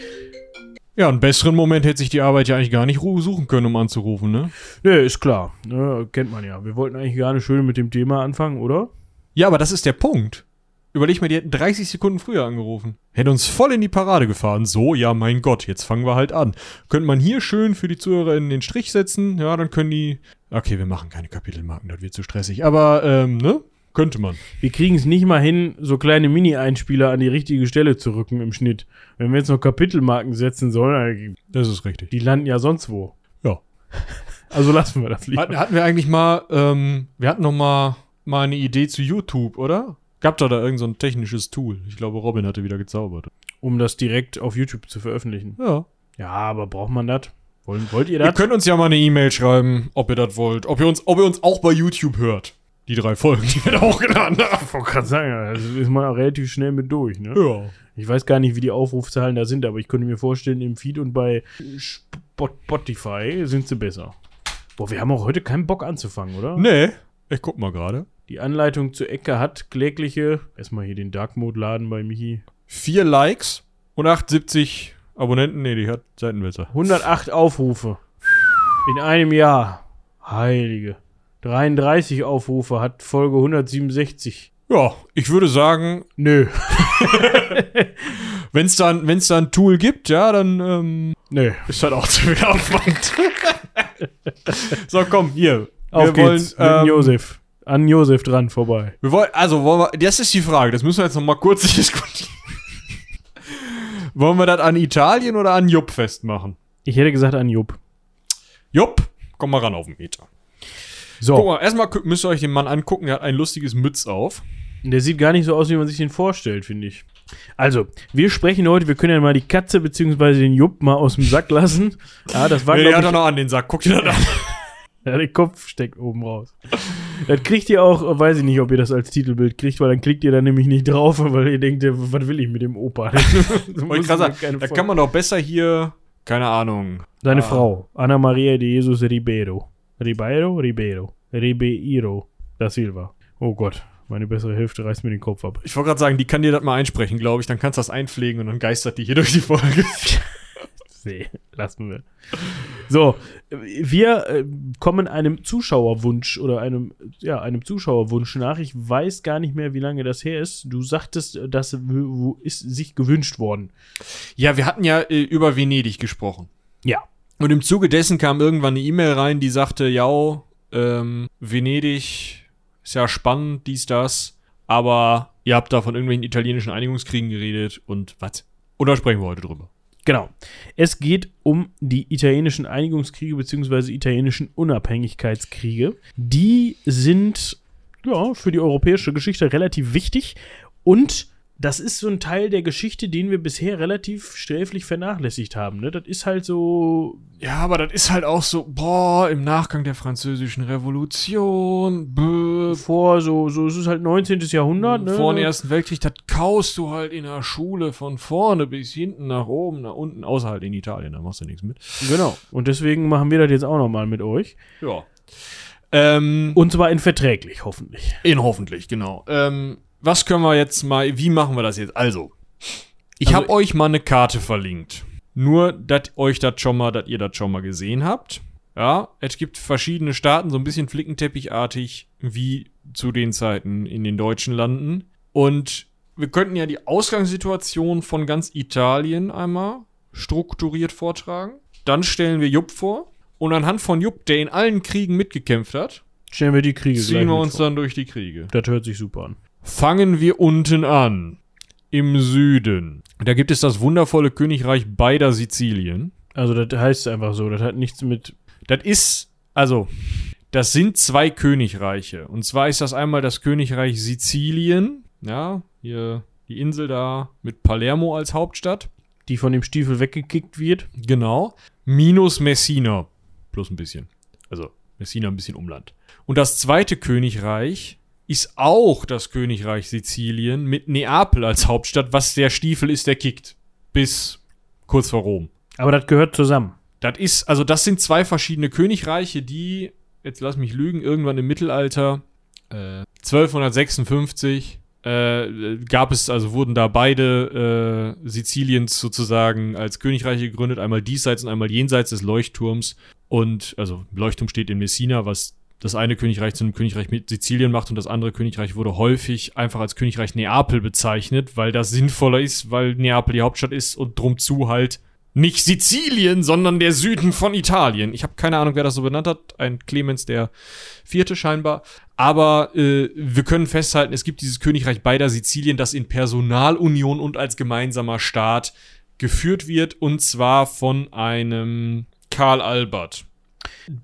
Speaker 2: Ja, einen besseren Moment hätte sich die Arbeit ja eigentlich gar nicht suchen können, um anzurufen, ne?
Speaker 1: Nee, ist klar. Ne, kennt man ja. Wir wollten eigentlich gar nicht schön mit dem Thema anfangen, oder?
Speaker 2: Ja, aber das ist der Punkt. Überleg mal, die hätten 30 Sekunden früher angerufen. Hätte uns voll in die Parade gefahren. So, ja, mein Gott, jetzt fangen wir halt an. Könnte man hier schön für die ZuhörerInnen den Strich setzen. Ja, dann können die. Okay, wir machen keine Kapitelmarken, das wird zu stressig. Aber, ähm, ne? Könnte man.
Speaker 1: Wir kriegen es nicht mal hin, so kleine Mini-Einspieler an die richtige Stelle zu rücken im Schnitt. Wenn wir jetzt noch Kapitelmarken setzen sollen,
Speaker 2: Das ist richtig.
Speaker 1: die landen ja sonst wo.
Speaker 2: Ja. [laughs]
Speaker 1: Also lassen wir das lieber.
Speaker 2: Hatten, hatten wir eigentlich mal, ähm, wir hatten noch mal, mal eine Idee zu YouTube, oder? Gab da da irgend so ein technisches Tool? Ich glaube, Robin hatte wieder gezaubert.
Speaker 1: Um das direkt auf YouTube zu veröffentlichen.
Speaker 2: Ja.
Speaker 1: Ja, aber braucht man das? Wollen, wollt ihr
Speaker 2: Ihr
Speaker 1: das?
Speaker 2: könnt uns ja mal eine E-Mail schreiben, ob ihr das wollt. Ob ihr, uns, ob ihr uns auch bei YouTube hört. Die drei Folgen, die wir da hochgeladen haben.
Speaker 1: Ich wollte gerade sagen, also ist man auch relativ schnell mit durch, ne?
Speaker 2: Ja.
Speaker 1: Ich weiß gar nicht, wie die Aufrufzahlen da sind, aber ich könnte mir vorstellen, im Feed und bei Spot- Spotify sind sie besser. Boah, wir haben auch heute keinen Bock anzufangen, oder?
Speaker 2: Nee. Ich guck mal gerade.
Speaker 1: Die Anleitung zur Ecke hat klägliche, erstmal hier den Dark Mode laden bei Michi.
Speaker 2: Vier Likes und 78 Abonnenten. Nee, die hat Seitenwälzer.
Speaker 1: 108 Aufrufe in einem Jahr. Heilige. 33 Aufrufe hat Folge 167.
Speaker 2: Ja, ich würde sagen,
Speaker 1: Nö.
Speaker 2: wenn es da, wenn's da ein Tool gibt, ja, dann ähm,
Speaker 1: Nö.
Speaker 2: ist das auch zu viel Aufwand. [laughs] so, komm, hier.
Speaker 1: Auf
Speaker 2: wir
Speaker 1: geht's
Speaker 2: wollen,
Speaker 1: mit
Speaker 2: ähm,
Speaker 1: Josef. An Josef dran vorbei.
Speaker 2: Wir wollen, also, wollen wir, das ist die Frage, das müssen wir jetzt noch mal kurz [laughs] diskutieren. wollen wir das an Italien oder an Jupp festmachen?
Speaker 1: Ich hätte gesagt an Jupp.
Speaker 2: Jupp, komm mal ran auf den Meter.
Speaker 1: So.
Speaker 2: Guck mal, erstmal müsst ihr euch den Mann angucken, der hat ein lustiges Mütz auf.
Speaker 1: Der sieht gar nicht so aus, wie man sich den vorstellt, finde ich. Also, wir sprechen heute, wir können ja mal die Katze bzw. den Jupp mal aus dem Sack lassen. [laughs] Ja, das war,
Speaker 2: Nee, der hat er noch an den Sack, guck dir das an. [laughs]
Speaker 1: ja, der Kopf steckt oben raus. Das kriegt ihr auch, weiß ich nicht, ob ihr das als Titelbild kriegt, weil dann klickt ihr da nämlich nicht drauf, weil ihr denkt, was will ich mit dem Opa? [laughs]
Speaker 2: Da kann man doch besser hier, keine Ahnung.
Speaker 1: Seine
Speaker 2: Ah.
Speaker 1: Frau, Ana Maria de Jesus Ribeiro. Ribeiro? Ribeiro. Ribeiro da Silva. Oh Gott, meine bessere Hälfte reißt mir den Kopf ab.
Speaker 2: Ich wollte gerade sagen, die kann dir das mal einsprechen, glaube ich. Dann kannst du das einpflegen und dann geistert die hier durch die Folge. [laughs]
Speaker 1: Nee, lassen wir. So, wir äh, kommen einem Zuschauerwunsch oder einem, ja, einem Zuschauerwunsch nach. Ich weiß gar nicht mehr, wie lange das her ist. Du sagtest, das w- w- ist sich gewünscht worden.
Speaker 2: ja, wir hatten ja äh, über Venedig gesprochen.
Speaker 1: Ja.
Speaker 2: Und im Zuge dessen kam irgendwann eine E-Mail rein, die sagte, ja, ähm, Venedig ist ja spannend, dies, das, aber ihr habt da von irgendwelchen italienischen Einigungskriegen geredet und was? Und da sprechen wir heute drüber.
Speaker 1: Genau. Es geht um die italienischen Einigungskriege bzw. italienischen Unabhängigkeitskriege. Die sind ja für die europäische Geschichte relativ wichtig und das ist so ein Teil der Geschichte, den wir bisher relativ sträflich vernachlässigt haben. Ne? Das ist halt so.
Speaker 2: Ja, aber das ist halt auch so, boah, im Nachgang der französischen Revolution, bäh,
Speaker 1: Vor so, so es ist halt 19. Jahrhundert, ne?
Speaker 2: vor dem Ersten Weltkrieg, das kaust du halt in der Schule von vorne bis hinten, nach oben, nach unten, außer halt in Italien, da machst du nichts mit.
Speaker 1: Genau. Und deswegen machen wir das jetzt auch nochmal mit euch.
Speaker 2: Ja. Ähm,
Speaker 1: Und zwar in verträglich, hoffentlich.
Speaker 2: In hoffentlich, genau. Ähm, was können wir jetzt mal, wie machen wir das jetzt? Also, ich
Speaker 1: Also-
Speaker 2: habe euch mal eine Karte verlinkt. Nur, dass euch das schon mal, dass ihr das schon mal gesehen habt. Ja, es gibt verschiedene Staaten, so ein bisschen flickenteppichartig, wie zu den Zeiten in den deutschen Landen. Und wir könnten ja die Ausgangssituation von ganz Italien einmal strukturiert vortragen. Dann stellen wir Jupp vor. Und anhand von Jupp, der in allen Kriegen mitgekämpft hat,
Speaker 1: Stellen wir die Kriege
Speaker 2: ziehen wir uns
Speaker 1: vor.
Speaker 2: dann durch die Kriege.
Speaker 1: Das hört sich super an.
Speaker 2: Fangen wir unten an. Im Süden. Da gibt es das wundervolle Königreich beider Sizilien.
Speaker 1: Also das heißt einfach so, das hat nichts mit.
Speaker 2: Das ist, also, das sind zwei Königreiche. Und zwar ist das einmal das Königreich Sizilien. Ja, hier die Insel da mit Palermo als Hauptstadt.
Speaker 1: die von dem Stiefel weggekickt wird.
Speaker 2: Genau. Minus Messina. Plus ein bisschen. Also, Messina ein bisschen Umland. Und das zweite Königreich ist auch das Königreich Sizilien mit Neapel als Hauptstadt, was der Stiefel ist, der kickt. Bis kurz vor Rom.
Speaker 1: Aber das gehört zusammen.
Speaker 2: Das ist, also das sind zwei verschiedene Königreiche, die, jetzt lass mich lügen, irgendwann im Mittelalter, äh, 1256, äh, gab es, also wurden da beide äh, Siziliens sozusagen als Königreiche gegründet, einmal diesseits und einmal jenseits des Leuchtturms. Und, also Leuchtturm steht in Messina, was das eine Königreich zu einem Königreich mit Sizilien macht und das andere Königreich wurde häufig einfach als Königreich Neapel bezeichnet, weil das sinnvoller ist, weil Neapel die Hauptstadt ist und drum zu halt nicht Sizilien, sondern der Süden von Italien. Ich habe keine Ahnung, wer das so benannt hat. Ein Clemens der Vierte scheinbar. Aber äh, wir können festhalten, es gibt dieses Königreich beider Sizilien, das in Personalunion und als gemeinsamer Staat geführt wird. Und zwar von einem Karl Albert.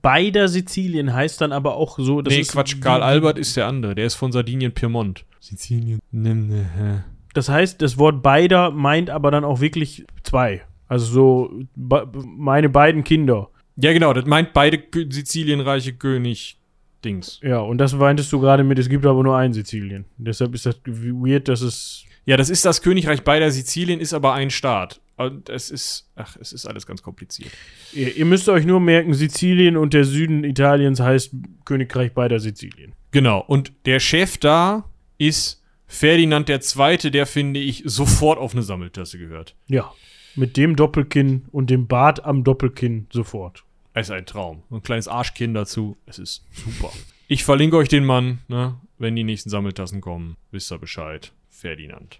Speaker 1: Beider Sizilien heißt dann aber auch so. Das
Speaker 2: nee,
Speaker 1: ist
Speaker 2: Quatsch, Karl Albert ist der andere. Der ist von Sardinien Piemont. Sizilien. Nimm ne, hä.
Speaker 1: Das heißt, das Wort beider meint aber dann auch wirklich zwei. Also so be- meine beiden Kinder.
Speaker 2: Ja, genau, das meint beide Sizilienreiche König Dings.
Speaker 1: Ja, und das meintest du gerade mit, es gibt aber nur ein Sizilien. Deshalb ist das weird, dass es.
Speaker 2: Ja, das ist das Königreich beider Sizilien, ist aber ein Staat. Und es ist, ach, es ist alles ganz kompliziert.
Speaker 1: Ihr, ihr müsst euch nur merken, Sizilien und der Süden Italiens heißt Königreich beider Sizilien.
Speaker 2: Genau, und der Chef da ist Ferdinand II., der, finde ich, sofort auf eine Sammeltasse gehört.
Speaker 1: Ja. Mit dem Doppelkinn und dem Bart am Doppelkinn sofort.
Speaker 2: Es ist ein Traum. Ein kleines Arschkinn dazu. Es ist super. Ich verlinke euch den Mann, ne? Wenn die nächsten Sammeltassen kommen, wisst ihr Bescheid. Ferdinand.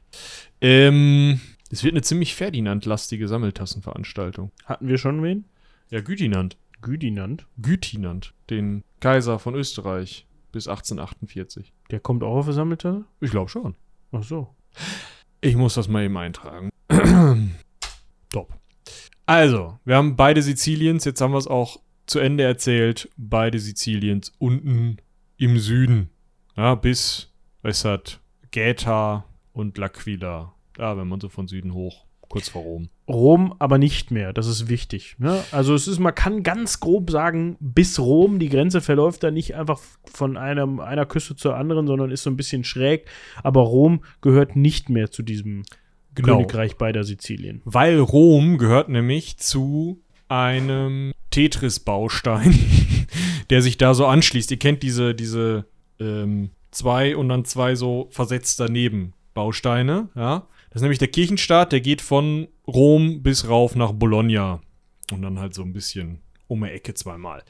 Speaker 2: Ähm, es wird eine ziemlich Ferdinand-lastige Sammeltassenveranstaltung.
Speaker 1: Hatten wir schon wen?
Speaker 2: Ja, Gütinand.
Speaker 1: Güdinand.
Speaker 2: Gütinand, den Kaiser von Österreich bis 1848.
Speaker 1: Der kommt auch auf der Sammeltasse?
Speaker 2: Ich glaube schon.
Speaker 1: Ach so.
Speaker 2: Ich muss das mal eben eintragen. [clears throat] Top. Also, wir haben beide Siziliens, jetzt haben wir es auch zu Ende erzählt. Beide Siziliens unten im Süden. Ja, bis, es hat Gaeta und L'Aquila. Ja, wenn man so von Süden hoch, kurz vor Rom.
Speaker 1: Rom aber nicht mehr, das ist wichtig. Ne? Also es ist, man kann ganz grob sagen, bis Rom, die Grenze verläuft da nicht einfach von einem, einer Küste zur anderen, sondern ist so ein bisschen schräg. Aber Rom gehört nicht mehr zu diesem
Speaker 2: Genau.
Speaker 1: Königreich beider Sizilien.
Speaker 2: Weil Rom gehört nämlich zu einem Tetris-Baustein, [laughs] der sich da so anschließt. Ihr kennt diese, diese ähm, zwei und dann zwei so versetzt daneben Bausteine, ja. Das ist nämlich der Kirchenstaat, der geht von Rom bis rauf nach Bologna. Und dann halt so ein bisschen um die Ecke zweimal.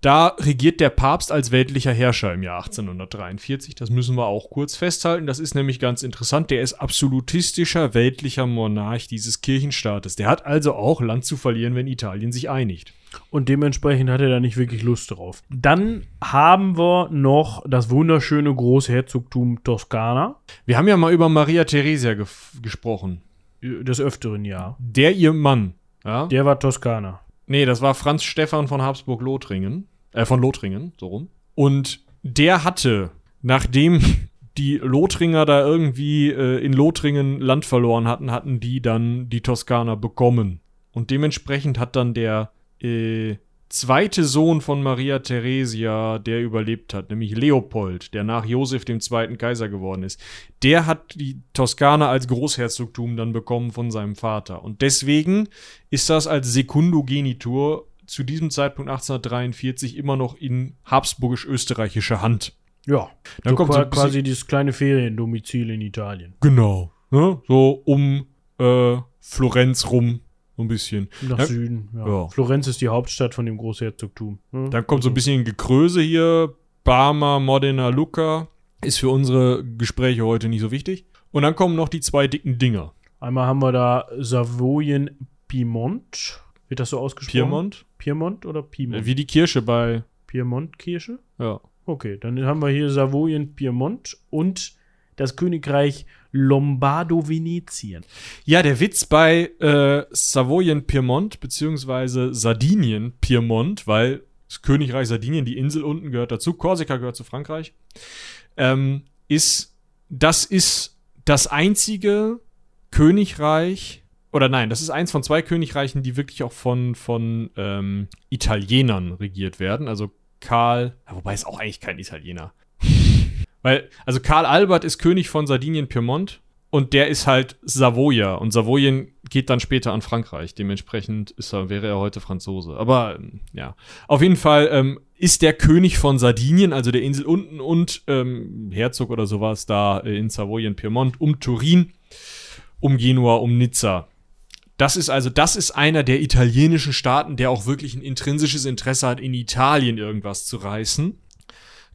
Speaker 2: Da regiert der Papst als weltlicher Herrscher im Jahr 1843. Das müssen wir auch kurz festhalten. Das ist nämlich ganz interessant. Der ist absolutistischer weltlicher Monarch dieses Kirchenstaates. Der hat also auch Land zu verlieren, wenn Italien sich einigt.
Speaker 1: Und dementsprechend hat er da nicht wirklich Lust drauf. Dann haben wir noch das wunderschöne Großherzogtum Toskana.
Speaker 2: Wir haben ja mal über Maria Theresia gesprochen.
Speaker 1: Des Öfteren ja.
Speaker 2: Der ihr Mann. Ja?
Speaker 1: Der war Toskana.
Speaker 2: Nee, das war Franz Stephan von Habsburg-Lothringen. Äh, von Lothringen, so rum. Und der hatte, nachdem [laughs] die Lothringer da irgendwie äh, in Lothringen Land verloren hatten, hatten die dann die Toskana bekommen. Und dementsprechend hat dann der äh, zweite Sohn von Maria Theresia, der überlebt hat, nämlich Leopold, der nach Josef dem zweiten Kaiser geworden ist, der hat die Toskana als Großherzogtum dann bekommen von seinem Vater. Und deswegen ist das als Sekundogenitur zu diesem Zeitpunkt 1843 immer noch in habsburgisch-österreichischer Hand.
Speaker 1: Ja.
Speaker 2: Dann
Speaker 1: so
Speaker 2: kommt
Speaker 1: qua-
Speaker 2: so
Speaker 1: quasi dieses kleine Feriendomizil in Italien.
Speaker 2: Genau. Ne? So um äh, Florenz rum, so ein bisschen.
Speaker 1: Nach
Speaker 2: Ja.
Speaker 1: Süden. Ja.
Speaker 2: Ja.
Speaker 1: Florenz ist die Hauptstadt von dem Großherzogtum. ne?
Speaker 2: Dann kommt so ein bisschen Gekröse hier. Parma, Modena, Lucca. Ist für unsere Gespräche heute nicht so wichtig. Und dann kommen noch die zwei dicken Dinger.
Speaker 1: Einmal haben wir da Savoyen Piemont. Wird das so ausgesprochen?
Speaker 2: Piemont.
Speaker 1: Piemont oder Piemont?
Speaker 2: Äh, Wie die Kirsche bei.
Speaker 1: Piemont-Kirche?
Speaker 2: Ja.
Speaker 1: Okay, dann haben wir hier Savoyen Piemont und das Königreich Lombardo-Venetien.
Speaker 2: Ja, der Witz bei äh, Savoyen Piemont beziehungsweise Sardinien Piemont, weil das Königreich Sardinien, die Insel unten gehört dazu, Korsika gehört zu Frankreich, ähm, ist, das ist das einzige Königreich, oder nein, das ist eins von zwei Königreichen, die wirklich auch von, von ähm, Italienern regiert werden. Also Karl, ja, wobei ist auch eigentlich kein Italiener. [laughs] Weil, also Karl Albert ist König von Sardinien Piemont und der ist halt Savoyer und Savoyen geht dann später an Frankreich. Dementsprechend ist er, wäre er heute Franzose. Aber ähm, ja, auf jeden Fall ähm, ist der König von Sardinien, also der Insel unten und ähm, Herzog oder sowas da äh, in Savoyen Piemont um Turin, um Genua, um Nizza. Das ist also, das ist einer der italienischen Staaten, der auch wirklich ein intrinsisches Interesse hat, in Italien irgendwas zu reißen.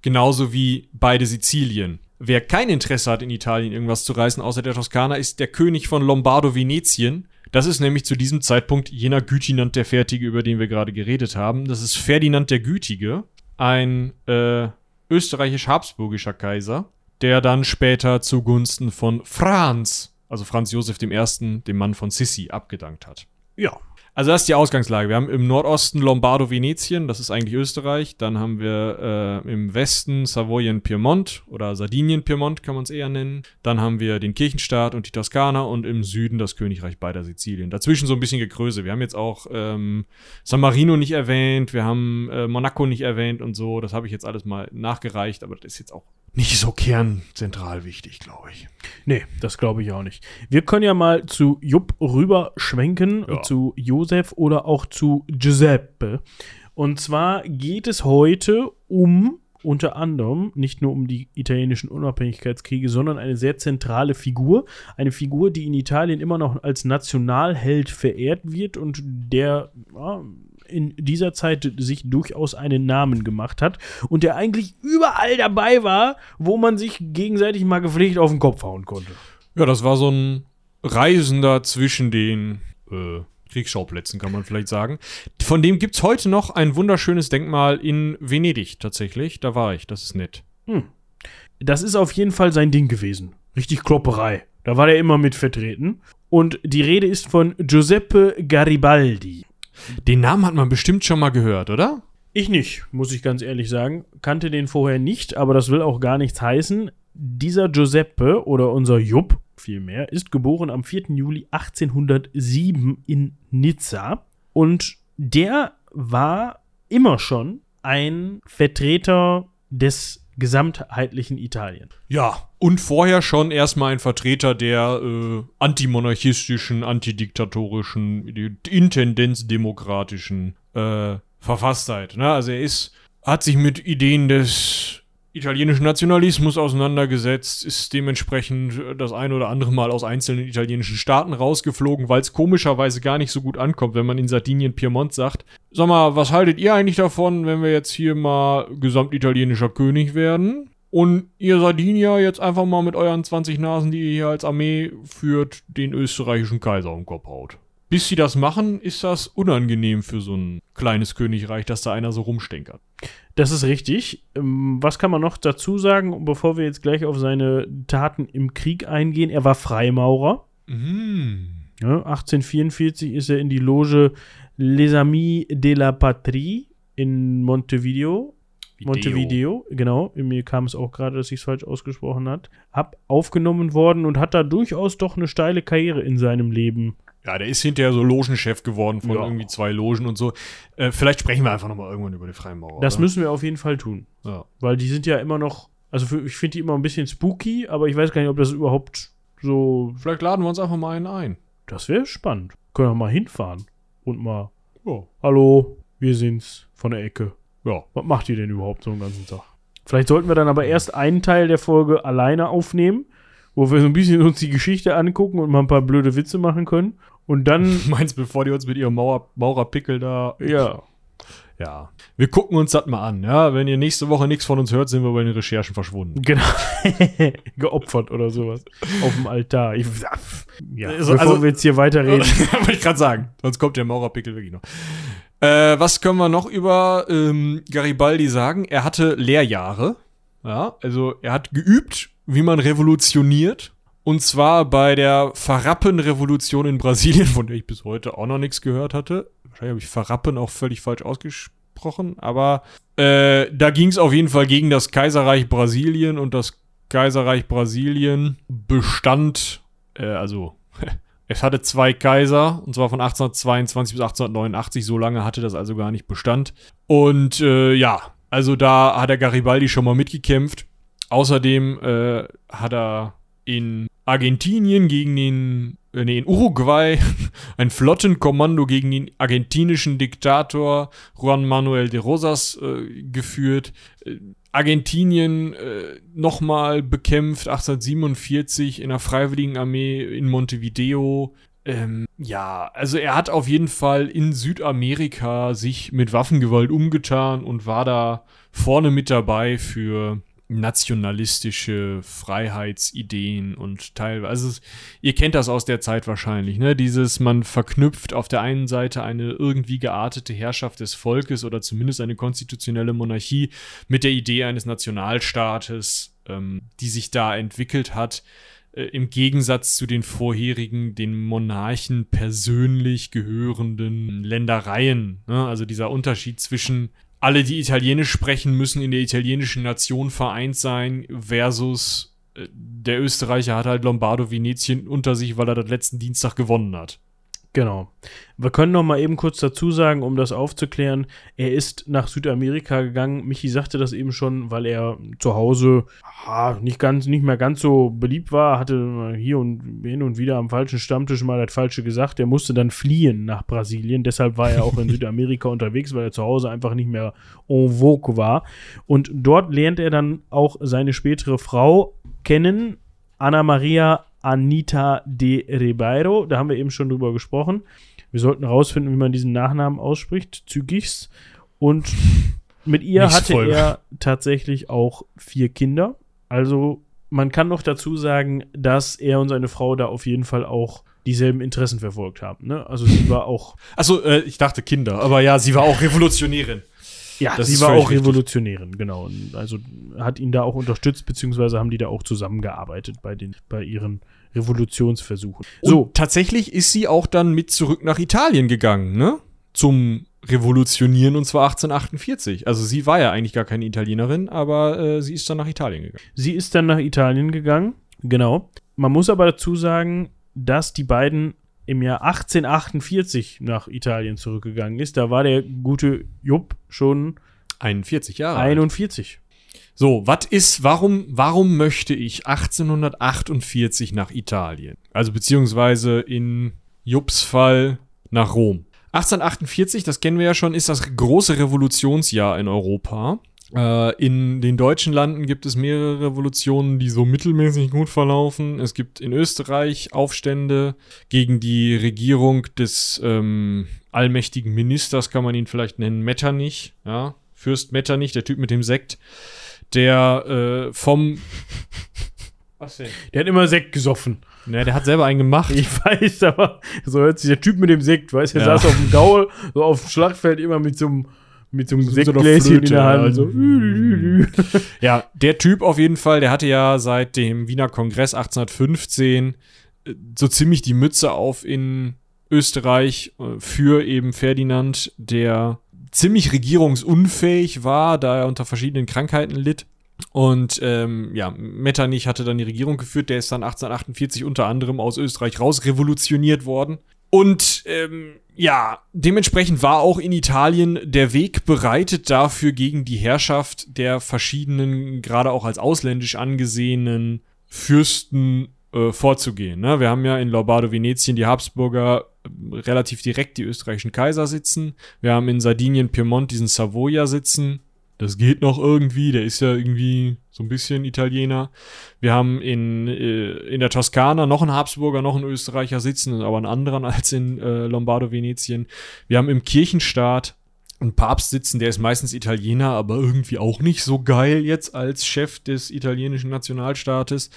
Speaker 2: Genauso wie beide Sizilien. Wer kein Interesse hat, in Italien irgendwas zu reißen, außer der Toskana, ist der König von Lombardo-Venetien. Das ist nämlich zu diesem Zeitpunkt jener Gütinand der Fertige, über den wir gerade geredet haben. Das ist Ferdinand der Gütige, ein äh, österreichisch-habsburgischer Kaiser, der dann später zugunsten von Franz, also Franz Josef I., dem Mann von Sissi, abgedankt hat.
Speaker 1: Ja.
Speaker 2: Also das ist die Ausgangslage. Wir haben im Nordosten Lombardo Venetien, das ist eigentlich Österreich. Dann haben wir äh, im Westen Savoyen Piemont oder Sardinien Piemont kann man es eher nennen. Dann haben wir den Kirchenstaat und die Toskana und im Süden das Königreich beider Sizilien. Dazwischen so ein bisschen Gegröße. Wir haben jetzt auch ähm, San Marino nicht erwähnt, wir haben äh, Monaco nicht erwähnt und so. Das habe ich jetzt alles mal nachgereicht, aber das ist jetzt auch nicht so kernzentral wichtig, glaube ich.
Speaker 1: Nee, das glaube ich auch nicht. Wir können ja mal zu Jupp rüberschwenken,
Speaker 2: Ja.
Speaker 1: zu Josef oder auch zu Giuseppe. Und zwar geht es heute um unter anderem nicht nur um die italienischen Unabhängigkeitskriege, sondern eine sehr zentrale Figur. Eine Figur, die in Italien immer noch als Nationalheld verehrt wird und der ja, in dieser Zeit sich durchaus einen Namen gemacht hat und der eigentlich überall dabei war, wo man sich gegenseitig mal gepflegt auf den Kopf hauen konnte.
Speaker 2: Ja, das war so ein Reisender zwischen den äh, Kriegsschauplätzen, kann man vielleicht sagen. Von dem gibt's heute noch ein wunderschönes Denkmal in Venedig tatsächlich. Da war ich, das ist nett.
Speaker 1: Das ist auf jeden Fall sein Ding gewesen. Richtig Klopperei. Da war er immer mit vertreten. Und die Rede ist von Giuseppe Garibaldi.
Speaker 2: Den Namen hat man bestimmt schon mal gehört, oder?
Speaker 1: Ich nicht, muss ich ganz ehrlich sagen. Kannte den vorher nicht, aber das will auch gar nichts heißen. Dieser Giuseppe oder unser Jupp vielmehr ist geboren am 4. Juli 1807 in Nizza und der war immer schon ein Vertreter des gesamtheitlichen Italien.
Speaker 2: Ja, und vorher schon erstmal ein Vertreter der äh, antimonarchistischen, antidiktatorischen, intendenzdemokratischen äh, Verfasstheit. Ne? Also er ist, hat sich mit Ideen des italienischen Nationalismus auseinandergesetzt, ist dementsprechend das ein oder andere Mal aus einzelnen italienischen Staaten rausgeflogen, weil es komischerweise gar nicht so gut ankommt, wenn man in Sardinien Piemont sagt. Sag mal, was haltet ihr eigentlich davon, wenn wir jetzt hier mal gesamtitalienischer König werden? Und ihr Sardinier jetzt einfach mal mit euren 20 Nasen, die ihr hier als Armee führt, den österreichischen Kaiser um Kopf haut. Bis sie das machen, ist das unangenehm für so ein kleines Königreich, dass da einer so rumstenkert.
Speaker 1: Das ist richtig. Ähm, Was kann man noch dazu sagen, bevor wir jetzt gleich auf seine Taten im Krieg eingehen? Er war Freimaurer.
Speaker 2: Mm.
Speaker 1: Ja, 1844 ist er in die Loge Les Amis de la Patrie in Montevideo. Montevideo, genau. Mir kam es auch gerade, dass ich es falsch ausgesprochen hat. Hab aufgenommen worden und hat da durchaus doch eine steile Karriere in seinem Leben.
Speaker 2: Ja, der ist hinterher so Logenchef geworden von
Speaker 1: Ja.
Speaker 2: irgendwie zwei Logen und so. Äh, vielleicht sprechen wir einfach nochmal irgendwann über die Freimaurer.
Speaker 1: Das
Speaker 2: oder?
Speaker 1: müssen wir auf jeden Fall tun.
Speaker 2: Ja.
Speaker 1: Weil die sind ja immer noch, also für, ich finde die immer ein bisschen spooky, aber ich weiß gar nicht, ob das überhaupt so.
Speaker 2: Vielleicht laden wir uns einfach mal einen ein.
Speaker 1: Das wäre spannend. Können wir mal hinfahren und mal.
Speaker 2: Ja.
Speaker 1: Hallo, wir sind's von der Ecke.
Speaker 2: Ja.
Speaker 1: Was macht ihr denn überhaupt so einen ganzen Tag? Vielleicht sollten wir dann aber erst einen Teil der Folge alleine aufnehmen, wo wir so ein bisschen uns die Geschichte angucken und mal ein paar blöde Witze machen können. Und dann, [laughs]
Speaker 2: Meinst bevor die uns mit ihrem Mauer, Maurerpickel da.
Speaker 1: ja,
Speaker 2: Ja. Wir gucken uns das mal an, ja. Wenn ihr nächste Woche nichts von uns hört, sind wir bei den Recherchen verschwunden.
Speaker 1: genau, [laughs] geopfert oder sowas auf dem Altar. Ich, ja,
Speaker 2: Also-
Speaker 1: bevor
Speaker 2: also-
Speaker 1: wir jetzt hier weiterreden. [laughs]
Speaker 2: Wollte ich gerade sagen. Sonst kommt der Maurerpickel wirklich noch. Äh, was können wir noch über ähm, Garibaldi sagen? Er hatte Lehrjahre. Ja, also er hat geübt, wie man revolutioniert. Und zwar bei der Farrappen-Revolution in Brasilien, von der ich bis heute auch noch nichts gehört hatte. Wahrscheinlich habe ich Farrappen auch völlig falsch ausgesprochen. Aber äh, da ging es auf jeden Fall gegen das Kaiserreich Brasilien. Und das Kaiserreich Brasilien bestand, äh, also [laughs] es hatte zwei Kaiser, und zwar von 1822 bis 1889. So lange hatte das also gar nicht Bestand. Und äh, ja, also da hat der Garibaldi schon mal mitgekämpft. Außerdem äh, hat er in Argentinien gegen den, äh, nee, in Uruguay [laughs] ein Flottenkommando gegen den argentinischen Diktator Juan Manuel de Rosas äh, geführt. Äh, Argentinien äh, nochmal bekämpft, 1847 in der Freiwilligen Armee in Montevideo. Ähm, ja, also er hat auf jeden Fall in Südamerika sich mit Waffengewalt umgetan und war da vorne mit dabei für nationalistische Freiheitsideen und teilweise, also ihr kennt das aus der Zeit wahrscheinlich, ne? Dieses, man verknüpft auf der einen Seite eine irgendwie geartete Herrschaft des Volkes oder zumindest eine konstitutionelle Monarchie mit der Idee eines Nationalstaates, ähm, die sich da entwickelt hat. äh, im Gegensatz zu den vorherigen, den Monarchen persönlich gehörenden Ländereien. Ne? Also dieser Unterschied zwischen alle, die Italienisch sprechen, müssen in der italienischen Nation vereint sein, versus äh, der Österreicher hat halt Lombardo Venetien unter sich, weil er das letzten Dienstag gewonnen hat.
Speaker 1: Genau. Wir können noch mal eben kurz dazu sagen, um das aufzuklären, er ist nach Südamerika gegangen. Michi sagte das eben schon, weil er zu Hause ah, nicht ganz, nicht mehr ganz so beliebt war, hatte hier und hin und wieder am falschen Stammtisch mal das Falsche gesagt. Er musste dann fliehen nach Brasilien. Deshalb war er auch in [laughs] Südamerika unterwegs, weil er zu Hause einfach nicht mehr en vogue war. Und dort lernt er dann auch seine spätere Frau kennen, Anna Maria Anita de Ribeiro. Da haben wir eben schon drüber gesprochen. Wir sollten herausfinden, wie man diesen Nachnamen ausspricht, zügigst. Und mit ihr
Speaker 2: Nicht
Speaker 1: hatte
Speaker 2: voll.
Speaker 1: er tatsächlich auch vier Kinder. Also man kann noch dazu sagen, dass er und seine Frau da auf jeden Fall auch dieselben Interessen verfolgt haben. Ne? Also sie war auch, [laughs]
Speaker 2: Achso, äh, ich dachte Kinder, aber ja, sie war auch Revolutionärin.
Speaker 1: ja,
Speaker 2: Das
Speaker 1: sie war auch
Speaker 2: richtig.
Speaker 1: Revolutionärin, genau. Und Also hat ihn da auch unterstützt, beziehungsweise haben die da auch zusammengearbeitet bei den, bei ihren Revolutionsversuchen.
Speaker 2: So,
Speaker 1: So,
Speaker 2: tatsächlich ist sie auch dann mit zurück nach Italien gegangen, ne? Zum Revolutionieren und zwar 1848. Also sie war ja eigentlich gar keine Italienerin, aber äh, sie ist dann nach Italien gegangen.
Speaker 1: Sie ist dann nach Italien gegangen, genau. Man muss aber dazu sagen, dass die beiden im Jahr 1848 nach Italien zurückgegangen ist. Da war der gute Jupp schon
Speaker 2: 41 Jahre. alt.
Speaker 1: 41.
Speaker 2: So, was ist, warum, warum möchte ich 1848 nach Italien? Also beziehungsweise in Jupps Fall nach Rom. 1848, das kennen wir ja schon, ist das große Revolutionsjahr in Europa. Äh, in den deutschen Landen gibt es mehrere Revolutionen, die so mittelmäßig gut verlaufen. Es gibt in Österreich Aufstände gegen die Regierung des ähm, allmächtigen Ministers, kann man ihn vielleicht nennen, Metternich, ja, Fürst Metternich, der Typ mit dem Sekt, der äh, vom Was denn?
Speaker 1: Der hat immer Sekt gesoffen.
Speaker 2: Ne, der hat selber einen gemacht.
Speaker 1: Ich weiß, aber so hört sich der Typ mit dem Sekt, weißt du, der
Speaker 2: Ja.
Speaker 1: saß auf dem Gaul, so auf dem Schlachtfeld immer mit so einem mit so einem Sektgläschen in der Hand.
Speaker 2: ja.
Speaker 1: So.
Speaker 2: Ja, der Typ auf jeden Fall, der hatte ja seit dem Wiener Kongress 1815 äh, so ziemlich die Mütze auf in Österreich äh, für eben Ferdinand, der ziemlich regierungsunfähig war, da er unter verschiedenen Krankheiten litt. Und ähm, ja, Metternich hatte dann die Regierung geführt, der ist dann 1848 unter anderem aus Österreich rausrevolutioniert worden. Und ähm, ja, dementsprechend war auch in Italien der Weg bereitet dafür, gegen die Herrschaft der verschiedenen, gerade auch als ausländisch angesehenen Fürsten äh, vorzugehen. Ne? Wir haben ja in Lombardo Venetien die Habsburger relativ direkt die österreichischen Kaiser sitzen. Wir haben in Sardinien Piemont diesen Savoia sitzen. Das geht noch irgendwie, der ist ja irgendwie so ein bisschen Italiener. Wir haben in, äh, in der Toskana noch einen Habsburger, noch einen Österreicher sitzen, aber einen anderen [laughs] als in äh, Lombardo Venetien. Wir haben im Kirchenstaat einen Papst sitzen, der ist meistens Italiener, aber irgendwie auch nicht so geil jetzt als Chef des italienischen Nationalstaates.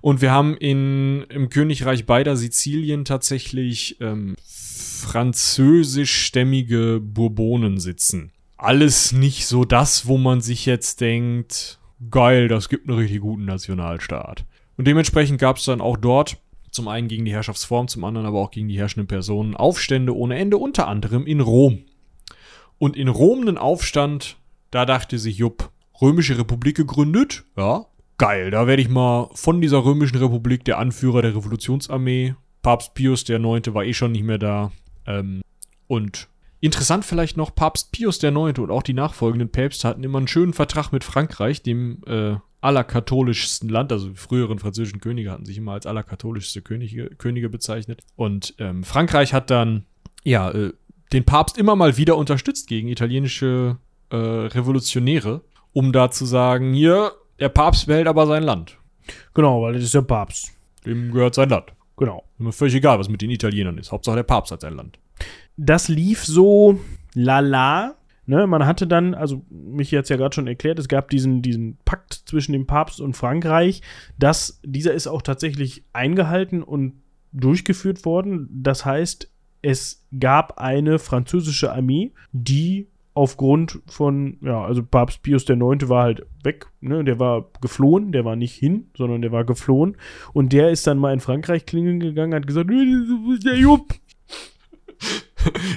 Speaker 2: Und wir haben in, im Königreich beider Sizilien tatsächlich ähm, französischstämmige Bourbonen sitzen. Alles nicht so das, wo man sich jetzt denkt, geil, das gibt einen richtig guten Nationalstaat. Und dementsprechend gab es dann auch dort zum einen gegen die Herrschaftsform, zum anderen aber auch gegen die herrschenden Personen Aufstände ohne Ende, unter anderem in Rom. Und in Rom einen Aufstand, da dachte sich Jupp, Römische Republik gegründet, ja, geil, da werde ich mal von dieser Römischen Republik der Anführer der Revolutionsarmee, Papst Pius Neunte war eh schon nicht mehr da, ähm, und Interessant vielleicht noch, Papst Pius IX. und auch die nachfolgenden Päpste hatten immer einen schönen Vertrag mit Frankreich, dem äh, allerkatholischsten Land, also die früheren französischen Könige hatten sich immer als allerkatholischste Könige, Könige bezeichnet. Und ähm, Frankreich hat dann, ja, äh, den Papst immer mal wieder unterstützt gegen italienische äh, Revolutionäre, um da zu sagen, hier, der Papst behält aber sein Land.
Speaker 1: Genau, weil das ist der Papst.
Speaker 2: Dem gehört sein Land.
Speaker 1: Genau.
Speaker 2: Ist mir völlig egal, was mit den Italienern ist. Hauptsache der Papst hat sein Land.
Speaker 1: Das lief so lala. Ne, man hatte dann, also mich jetzt ja gerade schon erklärt, es gab diesen, diesen Pakt zwischen dem Papst und Frankreich. Das, dieser ist auch tatsächlich eingehalten und durchgeführt worden. Das heißt, es gab eine französische Armee, die aufgrund von, ja, also Papst Pius IX. war halt weg, ne? Der war geflohen, der war nicht hin, sondern der war geflohen. Und der ist dann mal in Frankreich klingeln gegangen, hat gesagt, "Wo ist der Jupp,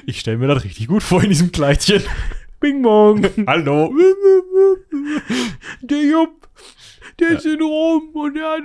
Speaker 2: Ich stelle mir das richtig gut vor in diesem Kleidchen.
Speaker 1: Bing Bong.
Speaker 2: Hallo. [laughs]
Speaker 1: Der Jupp, der ist in Rom und der hat.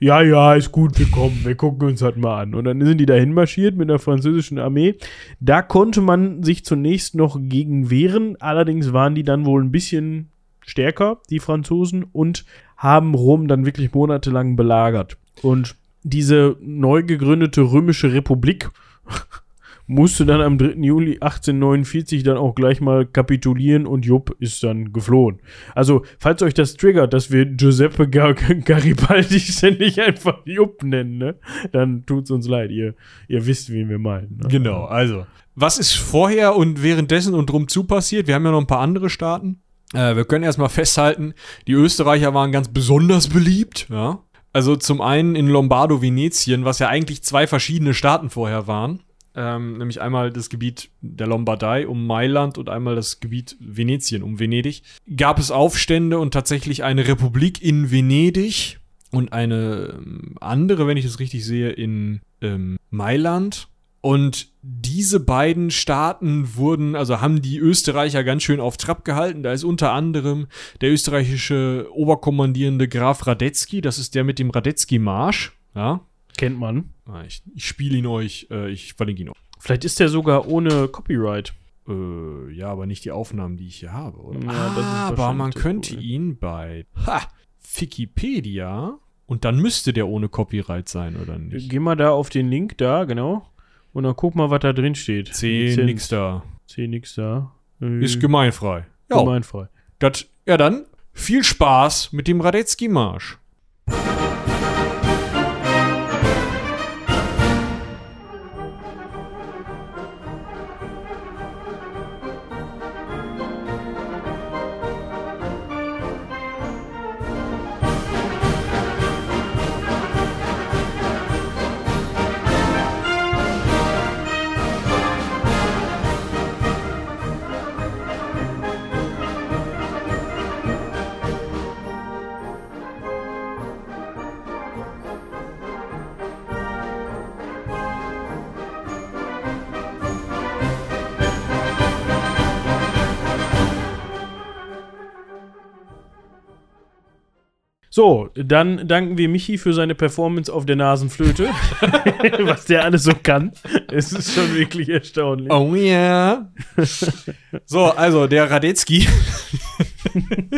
Speaker 1: Ja, ja, ist gut, wir kommen, wir gucken uns das mal an. Und dann sind die dahin marschiert mit der französischen Armee. Da konnte man sich zunächst noch gegen wehren, allerdings waren die dann wohl ein bisschen stärker, die Franzosen, und haben Rom dann wirklich monatelang belagert. Und diese neu gegründete Römische Republik [laughs] musste dann am 3. Juli 1849 dann auch gleich mal kapitulieren und Jupp ist dann geflohen. Also, falls euch das triggert, dass wir Giuseppe Gar [laughs] Garibaldi [laughs] ständig einfach Jupp nennen, ne? dann tut's uns leid. Ihr, ihr wisst, wen wir meinen. Ne?
Speaker 2: Genau, also. Was ist vorher und währenddessen und drum zu passiert? Wir haben ja noch ein paar andere Staaten. Äh, wir können erstmal festhalten, die Österreicher waren ganz besonders beliebt, ja. Also zum einen in Lombardo, Venetien, was ja eigentlich zwei verschiedene Staaten vorher waren. Ähm, nämlich einmal das Gebiet der Lombardei um Mailand und einmal das Gebiet Venetien um Venedig. Gab es Aufstände und tatsächlich eine Republik in Venedig und eine ähm, andere, wenn ich es richtig sehe, in ähm, Mailand. Und diese beiden Staaten wurden, also haben die Österreicher ganz schön auf Trab gehalten. Da ist unter anderem der österreichische Oberkommandierende Graf Radetzky, das ist der mit dem Radetzky-Marsch. Ja,
Speaker 1: Kennt man.
Speaker 2: Ah, Ich, ich spiele ihn euch, äh, ich verlinke ihn auch.
Speaker 1: Vielleicht ist der sogar ohne Copyright.
Speaker 2: Äh, ja, aber nicht die Aufnahmen, die ich hier habe, oder?
Speaker 1: Ja, ist
Speaker 2: aber man könnte
Speaker 1: Problem.
Speaker 2: ihn bei ha, Wikipedia und dann müsste der ohne Copyright sein, oder nicht?
Speaker 1: Geh mal da auf den Link da, genau. Und dann guck mal, was da drin steht.
Speaker 2: C, nix da.
Speaker 1: C, nix da. Äh,
Speaker 2: Ist gemeinfrei. Ja,
Speaker 1: gemeinfrei.
Speaker 2: das, ja dann, viel Spaß mit dem Radetzky-Marsch.
Speaker 1: So, dann danken wir Michi für seine Performance auf der Nasenflöte. [laughs] Was der alles so kann. Es ist schon wirklich erstaunlich.
Speaker 2: Oh yeah. so, also der Radetzky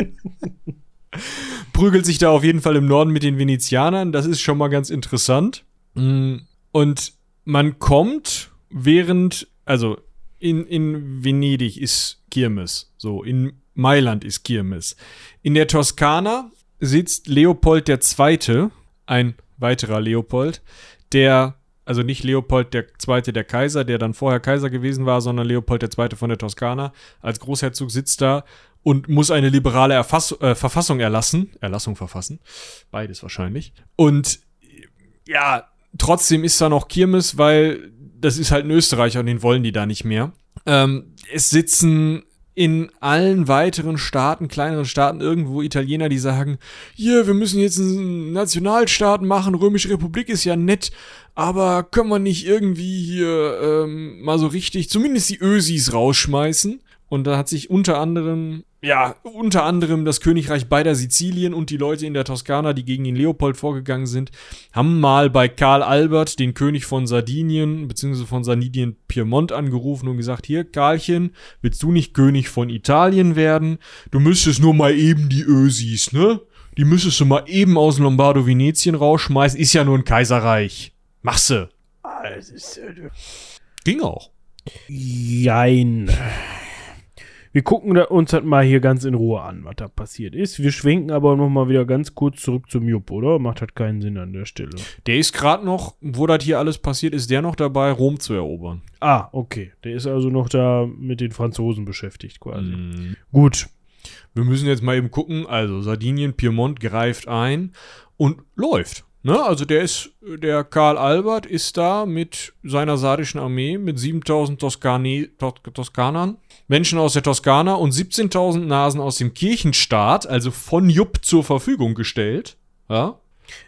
Speaker 2: [laughs] prügelt sich da auf jeden Fall im Norden mit den Venezianern. Das ist schon mal ganz interessant. Mm, Und man kommt während, also in, in Venedig ist Kirmes, so in Mailand ist Kirmes. In der Toskana sitzt Leopold II., ein weiterer Leopold, der, also nicht Leopold II., der Kaiser, der dann vorher Kaiser gewesen war, sondern Leopold II. von der Toskana, als Großherzog sitzt da und muss eine liberale Erfass äh, Verfassung erlassen, Erlassung verfassen, beides wahrscheinlich. Und ja, trotzdem ist da noch Kirmes, weil das ist halt ein Österreicher und den wollen die da nicht mehr. Ähm, es sitzen in allen weiteren Staaten, kleineren Staaten, irgendwo Italiener, die sagen, hier, wir müssen jetzt einen Nationalstaat machen, Römische Republik ist ja nett, aber können wir nicht irgendwie hier ähm, mal so richtig, zumindest die Ösis rausschmeißen? Und da hat sich unter anderem, ja, unter anderem das Königreich beider Sizilien und die Leute in der Toskana, die gegen den Leopold vorgegangen sind, haben mal bei Karl Albert, den König von Sardinien, beziehungsweise von Sardinien Piemont angerufen und gesagt, hier, Karlchen, willst du nicht König von Italien werden? Du müsstest nur mal eben die Ösis, ne? Die müsstest du mal eben aus Lombardo Venetien rausschmeißen, ist ja nur ein Kaiserreich. Machste.
Speaker 1: Äh,
Speaker 2: Ging auch.
Speaker 1: Jein. Wir gucken uns das mal hier ganz in Ruhe an, was da passiert ist. Wir schwenken aber noch mal wieder ganz kurz zurück zum Jupp, oder? Macht halt keinen Sinn an der Stelle.
Speaker 2: Der ist gerade noch, wo das hier alles passiert, ist der noch dabei, Rom zu erobern.
Speaker 1: Ah, okay. Der ist also noch da mit den Franzosen beschäftigt quasi.
Speaker 2: Mhm.
Speaker 1: Gut.
Speaker 2: Wir müssen jetzt mal eben gucken. Also Sardinien, Piemont greift ein und läuft. Ne, also der ist, der Karl Albert ist da mit seiner sardischen Armee mit 7000 Toskani, Tos Toskanern, Menschen aus der Toskana und 17.000 Nasen aus dem Kirchenstaat, also von Jupp zur Verfügung gestellt. Ja.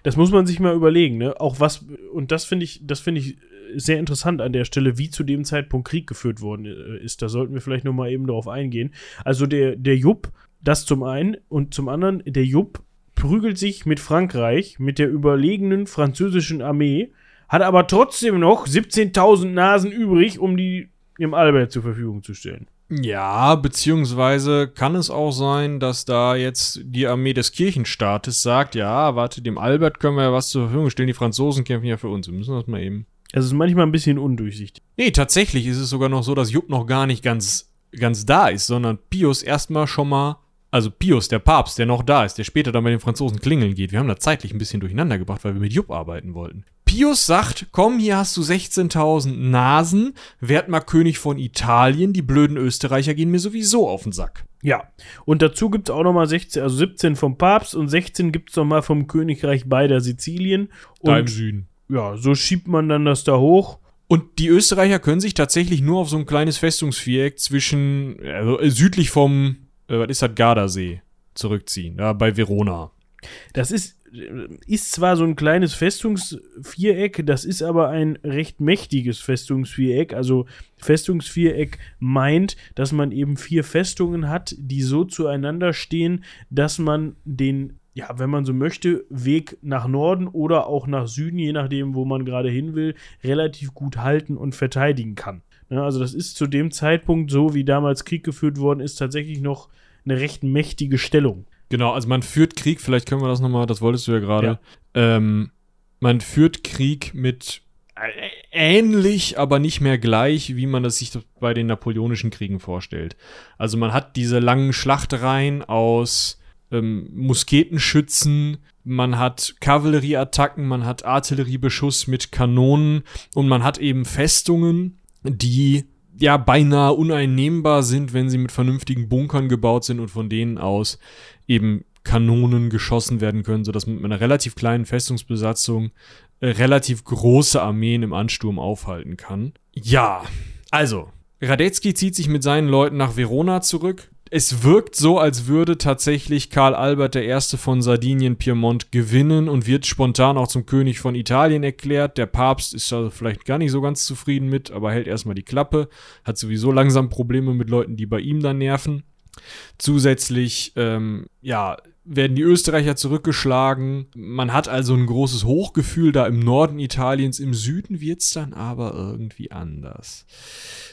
Speaker 1: Das muss man sich mal überlegen, ne? Auch was, und das finde ich, das finde ich sehr interessant an der Stelle, wie zu dem Zeitpunkt Krieg geführt worden äh, ist. Da sollten wir vielleicht noch mal eben darauf eingehen. Also der, der Jupp, das zum einen und zum anderen, der Jupp prügelt sich mit Frankreich, mit der überlegenen französischen Armee, hat aber trotzdem noch 17.000 Nasen übrig, um die dem Albert zur Verfügung zu stellen.
Speaker 2: Ja, beziehungsweise kann es auch sein, dass da jetzt die Armee des Kirchenstaates sagt, ja, warte, dem Albert können wir ja was zur Verfügung stellen, die Franzosen kämpfen ja für uns, wir müssen das mal eben.
Speaker 1: Es ist manchmal ein bisschen undurchsichtig.
Speaker 2: Nee, tatsächlich ist es sogar noch so, dass Jupp noch gar nicht ganz, ganz da ist, sondern Pius erstmal schon mal, also Pius, der Papst, der noch da ist, der später dann bei den Franzosen klingeln geht. Wir haben da zeitlich ein bisschen durcheinander gebracht, weil wir mit Jupp arbeiten wollten. Pius sagt, komm, hier hast du 16.000 Nasen, werd mal König von Italien, die blöden Österreicher gehen mir sowieso auf den Sack.
Speaker 1: Ja, und dazu gibt es auch nochmal 16, also 17 vom Papst und 16 gibt es nochmal vom Königreich beider Sizilien. Und
Speaker 2: Da im Süden.
Speaker 1: ja, so schiebt man dann das da hoch.
Speaker 2: Und die Österreicher können sich tatsächlich nur auf so ein kleines Festungsviereck zwischen, also südlich vom, äh, was ist das, Gardasee zurückziehen, da bei Verona.
Speaker 1: Das ist, ist zwar so ein kleines Festungsviereck, das ist aber ein recht mächtiges Festungsviereck. Also Festungsviereck meint, dass man eben vier Festungen hat, die so zueinander stehen, dass man den, ja, wenn man so möchte, Weg nach Norden oder auch nach Süden, je nachdem, wo man gerade hin will, relativ gut halten und verteidigen kann. Ja, also das ist zu dem Zeitpunkt, so wie damals Krieg geführt worden ist, tatsächlich noch eine recht mächtige Stellung.
Speaker 2: Genau, also man führt Krieg, vielleicht können wir das nochmal, das wolltest du ja gerade.
Speaker 1: Ja.
Speaker 2: Ähm, man führt Krieg mit äh, ähnlich, aber nicht mehr gleich, wie man das sich bei den napoleonischen Kriegen vorstellt. Also man hat diese langen Schlachtreihen aus ähm, Musketenschützen, man hat Kavallerieattacken, man hat Artilleriebeschuss mit Kanonen und man hat eben Festungen, die ja beinahe uneinnehmbar sind, wenn sie mit vernünftigen Bunkern gebaut sind und von denen aus eben Kanonen geschossen werden können, sodass man mit einer relativ kleinen Festungsbesatzung äh, relativ große Armeen im Ansturm aufhalten kann. Ja, also, Radetzky zieht sich mit seinen Leuten nach Verona zurück. Es wirkt so, als würde tatsächlich Karl Albert I. von Sardinien-Piemont gewinnen und wird spontan auch zum König von Italien erklärt. Der Papst ist also vielleicht gar nicht so ganz zufrieden mit, aber hält erstmal die Klappe. Hat sowieso langsam Probleme mit Leuten, die bei ihm dann nerven. Zusätzlich, ähm, ja, werden die Österreicher zurückgeschlagen. Man hat also ein großes Hochgefühl da im Norden Italiens. Im Süden wird's dann aber irgendwie anders.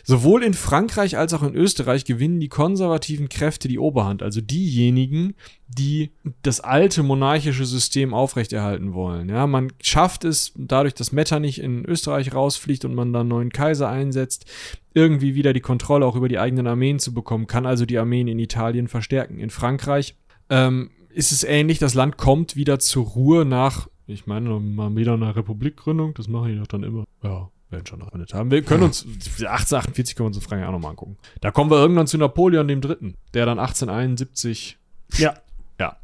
Speaker 2: Sowohl in Frankreich als auch in Österreich gewinnen die konservativen Kräfte die Oberhand, also diejenigen, die das alte monarchische System aufrechterhalten wollen. Ja, man schafft es dadurch, dass Metternich in Österreich rausfliegt und man dann neuen Kaiser einsetzt, irgendwie wieder die Kontrolle auch über die eigenen Armeen zu bekommen, kann also die Armeen in Italien verstärken. In Frankreich ähm, ist es ähnlich, das Land kommt wieder zur Ruhe nach, ich meine, mal wieder eine Republikgründung, das mache ich doch dann immer. Ja, werden schon noch eine haben. Wir können uns, [laughs] 1848 können wir uns in Frankreich auch nochmal angucken. Da kommen wir irgendwann zu Napoleon dem Dritten, der dann 1871
Speaker 1: Ja,
Speaker 2: ja.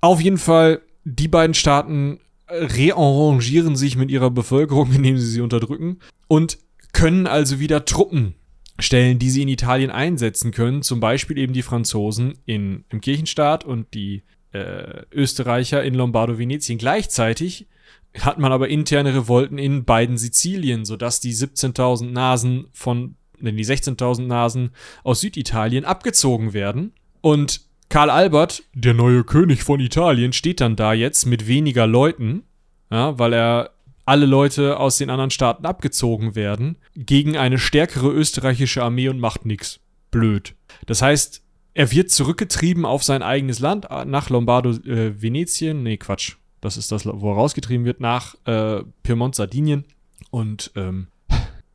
Speaker 2: Auf jeden Fall, die beiden Staaten rearrangieren sich mit ihrer Bevölkerung, [laughs] indem sie sie unterdrücken und können also wieder Truppen stellen, die sie in Italien einsetzen können. Zum Beispiel eben die Franzosen in, im Kirchenstaat und die äh, Österreicher in Lombardo-Venetien. Gleichzeitig hat man aber interne Revolten in beiden Sizilien, sodass die 17.000 Nasen von, denn die 16.000 Nasen aus Süditalien abgezogen werden. Und Karl Albert, der neue König von Italien, steht dann da jetzt mit weniger Leuten, ja, weil er alle Leute aus den anderen Staaten abgezogen werden, gegen eine stärkere österreichische Armee und macht nix. Blöd. Das heißt, er wird zurückgetrieben auf sein eigenes Land, äh, nach Lombardo, äh, Venetien. Nee, Quatsch. Das ist das, wo er rausgetrieben wird, nach äh, Piemont, Sardinien. Und ähm,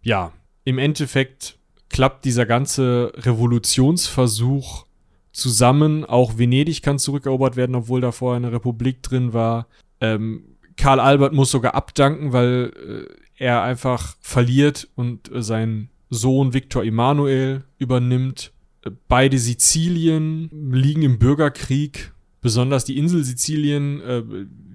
Speaker 2: ja, im Endeffekt klappt dieser ganze Revolutionsversuch zusammen. Auch Venedig kann zurückerobert werden, obwohl da vorher eine Republik drin war. Ähm, Karl Albert muss sogar abdanken, weil äh, er einfach verliert und äh, sein Sohn Viktor Emanuel übernimmt. Äh, Beide Sizilien liegen im Bürgerkrieg. Besonders die Insel Sizilien äh,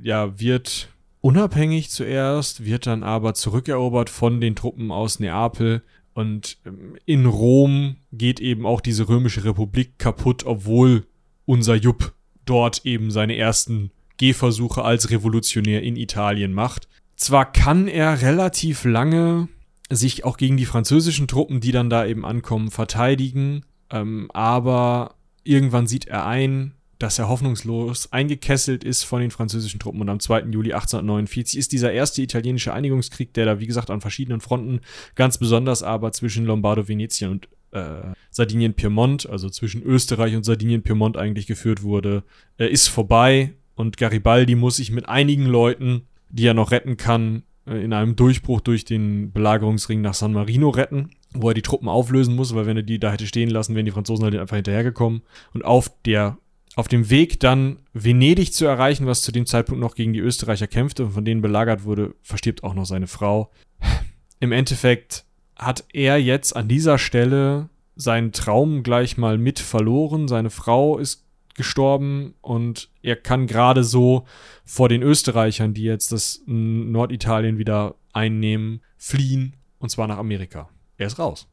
Speaker 2: ja, wird unabhängig zuerst, wird dann aber zurückerobert von den Truppen aus Neapel. Und ähm, in Rom geht eben auch diese römische Republik kaputt, obwohl unser Jupp dort eben seine ersten Gehversuche als Revolutionär in Italien macht. Zwar kann er relativ lange sich auch gegen die französischen Truppen, die dann da eben ankommen, verteidigen, ähm, aber irgendwann sieht er ein, dass er hoffnungslos eingekesselt ist von den französischen Truppen und am 2. Juli 1849 ist dieser erste italienische Einigungskrieg, der da wie gesagt an verschiedenen Fronten, ganz besonders aber zwischen Lombardo, Venetien und äh, Sardinien-Piemont, also zwischen Österreich und Sardinien-Piemont eigentlich geführt wurde, äh, ist vorbei und Garibaldi muss sich mit einigen Leuten, die er noch retten kann, äh, in einem Durchbruch durch den Belagerungsring nach San Marino retten, wo er die Truppen auflösen muss, weil wenn er die da hätte stehen lassen, wären die Franzosen halt einfach hinterhergekommen. Und auf der auf dem Weg dann Venedig zu erreichen, was zu dem Zeitpunkt noch gegen die Österreicher kämpfte und von denen belagert wurde, verstirbt auch noch seine Frau. Im Endeffekt hat er jetzt an dieser Stelle seinen Traum gleich mal mit verloren. Seine Frau ist gestorben und er kann gerade so vor den Österreichern, die jetzt das Norditalien wieder einnehmen, fliehen und zwar nach Amerika. Er ist raus.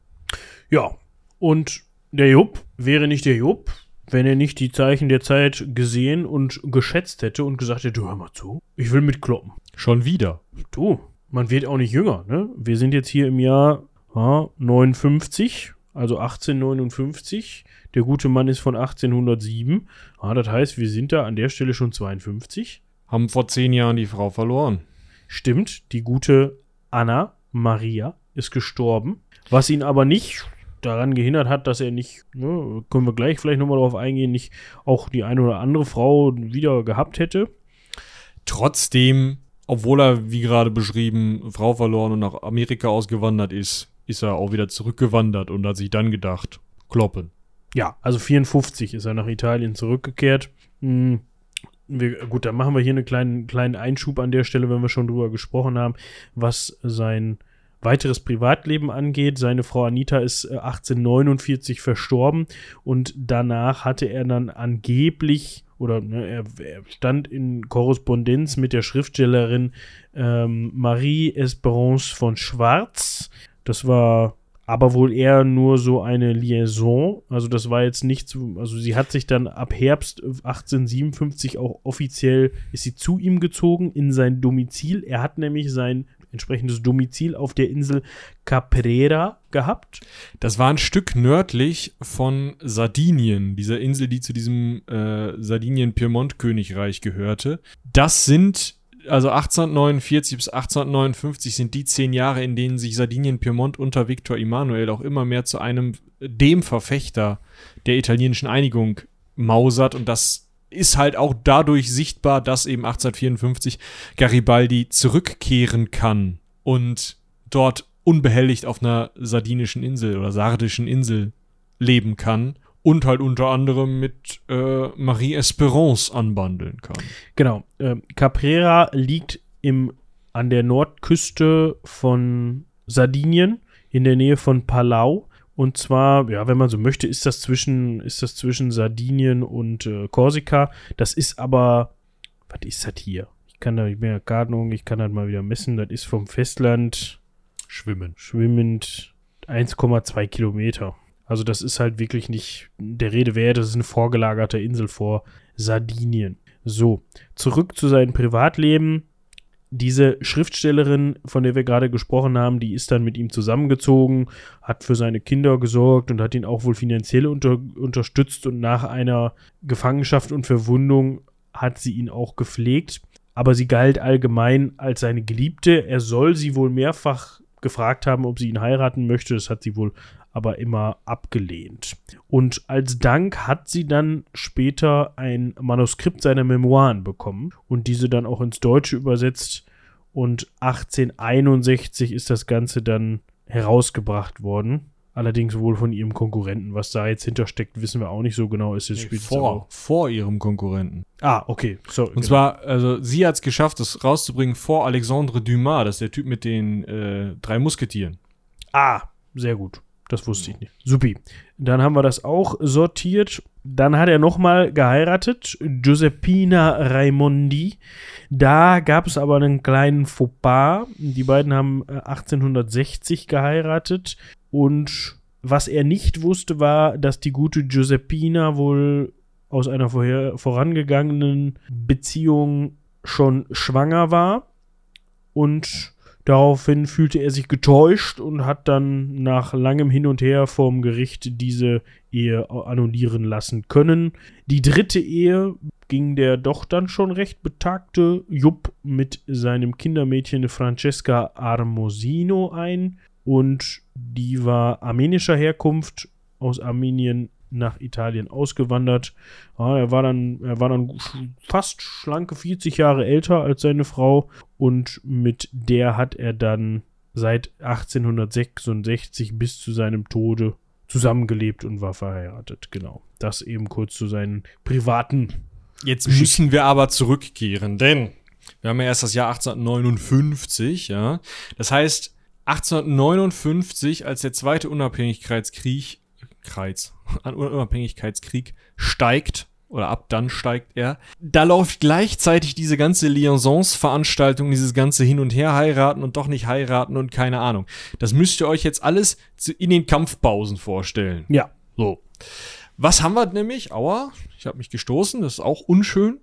Speaker 1: Ja, und der Jupp wäre nicht der Jupp, wenn er nicht die Zeichen der Zeit gesehen und geschätzt hätte und gesagt hätte, du hör mal zu, ich will mitkloppen.
Speaker 2: Schon wieder.
Speaker 1: Du, man wird auch nicht jünger, ne? Wir sind jetzt hier im Jahr ja, 59, also 1859. Der gute Mann ist von 1807. Ja, das heißt, wir sind da an der Stelle schon 52.
Speaker 2: Haben vor zehn Jahren die Frau verloren.
Speaker 1: Stimmt, die gute Anna Maria ist gestorben. Was ihn aber nicht daran gehindert hat, dass er nicht, ne, können wir gleich vielleicht nochmal darauf eingehen, nicht auch die eine oder andere Frau wieder gehabt hätte.
Speaker 2: Trotzdem, obwohl er, wie gerade beschrieben, Frau verloren und nach Amerika ausgewandert ist, ist er auch wieder zurückgewandert und hat sich dann gedacht, kloppen.
Speaker 1: Ja, also 54 ist er nach Italien zurückgekehrt. Hm, wir, gut, dann machen wir hier einen kleinen, kleinen Einschub an der Stelle, wenn wir schon drüber gesprochen haben, was sein weiteres Privatleben angeht. Seine Frau Anita ist 1849 äh, verstorben und danach hatte er dann angeblich oder ne, er, er, stand in Korrespondenz mit der Schriftstellerin ähm, Marie Esperance von Schwarz. Das war aber wohl eher nur so eine Liaison. Also das war jetzt nichts, also sie hat sich dann ab Herbst 1857 auch offiziell, ist sie zu ihm gezogen in sein Domizil. Er hat nämlich sein entsprechendes Domizil auf der Insel Caprera gehabt.
Speaker 2: Das war ein Stück nördlich von Sardinien, dieser Insel, die zu diesem äh, Sardinien-Piemont-Königreich gehörte. Das sind also 1849 bis 1859 sind die zehn Jahre, in denen sich Sardinien-Piemont unter Viktor Emanuel auch immer mehr zu einem dem Verfechter der italienischen Einigung mausert. Und das ist halt auch dadurch sichtbar, dass eben 1854 Garibaldi zurückkehren kann und dort unbehelligt auf einer sardinischen Insel oder sardischen Insel leben kann und halt unter anderem mit äh, Marie Esperance anbandeln kann.
Speaker 1: Genau. Äh, Caprera liegt im, an der Nordküste von Sardinien in der Nähe von Palau und zwar, ja, wenn man so möchte, ist das zwischen, ist das zwischen Sardinien und äh, Korsika. Das ist aber, was ist das hier? Ich kann da, ich bin ja Gartenung, ich kann das mal wieder messen. Das ist vom Festland
Speaker 2: schwimmen.
Speaker 1: Schwimmend 1,2 Kilometer. Also das ist halt wirklich nicht der Rede wert. Das ist eine vorgelagerte Insel vor Sardinien. So, zurück zu seinem Privatleben diese Schriftstellerin, von der wir gerade gesprochen haben, die ist dann mit ihm zusammengezogen, hat für seine Kinder gesorgt und hat ihn auch wohl finanziell unter, unterstützt und nach einer Gefangenschaft und Verwundung hat sie ihn auch gepflegt. Aber sie galt allgemein als seine Geliebte. Er soll sie wohl mehrfach gefragt haben, ob sie ihn heiraten möchte. Das hat sie wohl aber immer abgelehnt. Und als Dank hat sie dann später ein Manuskript seiner Memoiren bekommen und diese dann auch ins Deutsche übersetzt. Und 1861 ist das Ganze dann herausgebracht worden. Allerdings wohl von ihrem Konkurrenten. Was da jetzt hintersteckt, wissen wir auch nicht so genau. Ist jetzt
Speaker 2: nee, vor, vor ihrem Konkurrenten.
Speaker 1: Ah, okay.
Speaker 2: So, Und genau. zwar, also sie hat es geschafft, das rauszubringen vor Alexandre Dumas. Das ist der Typ mit den äh, drei Musketieren.
Speaker 1: Ah, sehr gut. Das wusste ich nicht. Supi. Dann haben wir das auch sortiert. dann hat er nochmal geheiratet, Giuseppina Raimondi. Da gab es aber einen kleinen Fauxpas. Die beiden haben 1860 äh, geheiratet und was er nicht wusste, war, dass die gute Giuseppina wohl aus einer vorher, vorangegangenen Beziehung schon schwanger war und daraufhin fühlte er sich getäuscht und hat dann nach langem Hin und Her vorm Gericht diese Ehe annullieren lassen können. Die dritte Ehe ging der doch dann schon recht betagte Jupp mit seinem Kindermädchen Francesca Armosino ein und die war armenischer Herkunft aus Armenien nach Italien ausgewandert. Ja, er war dann, er war dann fast schlanke 40 Jahre älter als seine Frau und mit der hat er dann seit 1866 bis zu seinem Tode zusammengelebt und war verheiratet. Genau. Das eben kurz zu seinen privaten.
Speaker 2: Jetzt müssen wir aber zurückkehren, denn wir haben ja erst das Jahr 1859, ja. Das heißt, 1859, als der zweite Unabhängigkeitskrieg An Unabhängigkeitskrieg steigt oder ab dann steigt er. Da läuft gleichzeitig diese ganze Liaisons-Veranstaltung, dieses ganze Hin und Her heiraten und doch nicht heiraten und keine Ahnung. Das müsst ihr euch jetzt alles in den Kampfpausen vorstellen.
Speaker 1: Ja.
Speaker 2: So. Was haben wir nämlich? Aua, ich habe mich gestoßen, das ist auch unschön.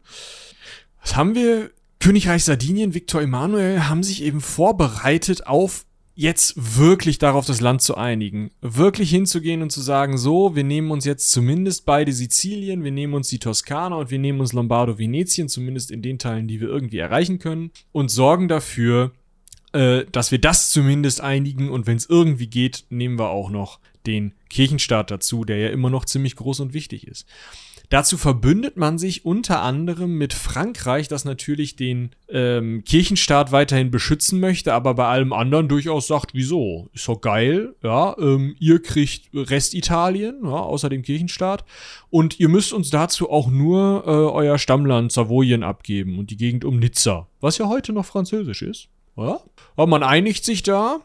Speaker 2: Was haben wir? Königreich Sardinien, Viktor Emanuel haben sich eben vorbereitet auf jetzt wirklich darauf das Land zu einigen. Wirklich hinzugehen und zu sagen, so, wir nehmen uns jetzt zumindest beide Sizilien, wir nehmen uns die Toskana und wir nehmen uns Lombardo-Venetien, zumindest in den Teilen, die wir irgendwie erreichen können, und sorgen dafür, äh, dass wir das zumindest einigen und wenn es irgendwie geht, nehmen wir auch noch den Kirchenstaat dazu, der ja immer noch ziemlich groß und wichtig ist. Dazu verbündet man sich unter anderem mit Frankreich, das natürlich den ähm, Kirchenstaat weiterhin beschützen möchte, aber bei allem anderen durchaus sagt, wieso? Ist doch geil, ja, ähm, ihr kriegt Restitalien, ja, außer dem Kirchenstaat, und ihr müsst uns dazu auch nur äh, euer Stammland Savoyen abgeben und die Gegend um Nizza, was ja heute noch französisch ist. Ja? Aber man einigt sich da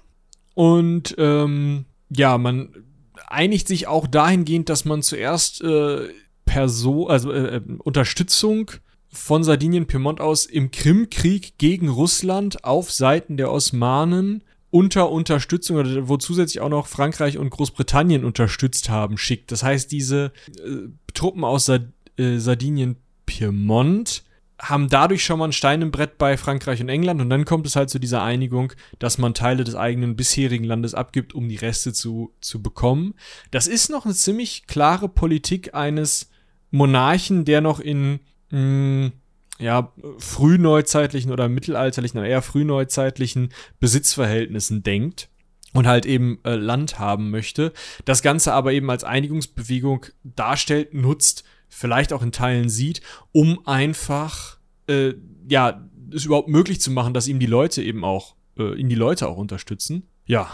Speaker 2: und ähm, ja, man einigt sich auch dahingehend, dass man zuerst äh, Person, also äh, äh, Unterstützung von Sardinien Piemont aus im Krimkrieg gegen Russland auf Seiten der Osmanen unter Unterstützung oder wo zusätzlich auch noch Frankreich und Großbritannien unterstützt haben, schickt. Das heißt, diese äh, Truppen aus Sard äh, Sardinien Piemont haben dadurch schon mal ein Stein im Brett bei Frankreich und England und dann kommt es halt zu dieser Einigung, dass man Teile des eigenen bisherigen Landes abgibt, um die Reste zu, zu bekommen. Das ist noch eine ziemlich klare Politik eines Monarchen, der noch in mh, mm, ja, frühneuzeitlichen oder mittelalterlichen, eher frühneuzeitlichen Besitzverhältnissen denkt und halt eben äh, Land haben möchte. Das Ganze aber eben als Einigungsbewegung darstellt, nutzt, vielleicht auch in Teilen sieht, um einfach, äh, ja, es überhaupt möglich zu machen, dass ihm die Leute eben auch, äh, ihn die Leute auch unterstützen. Ja,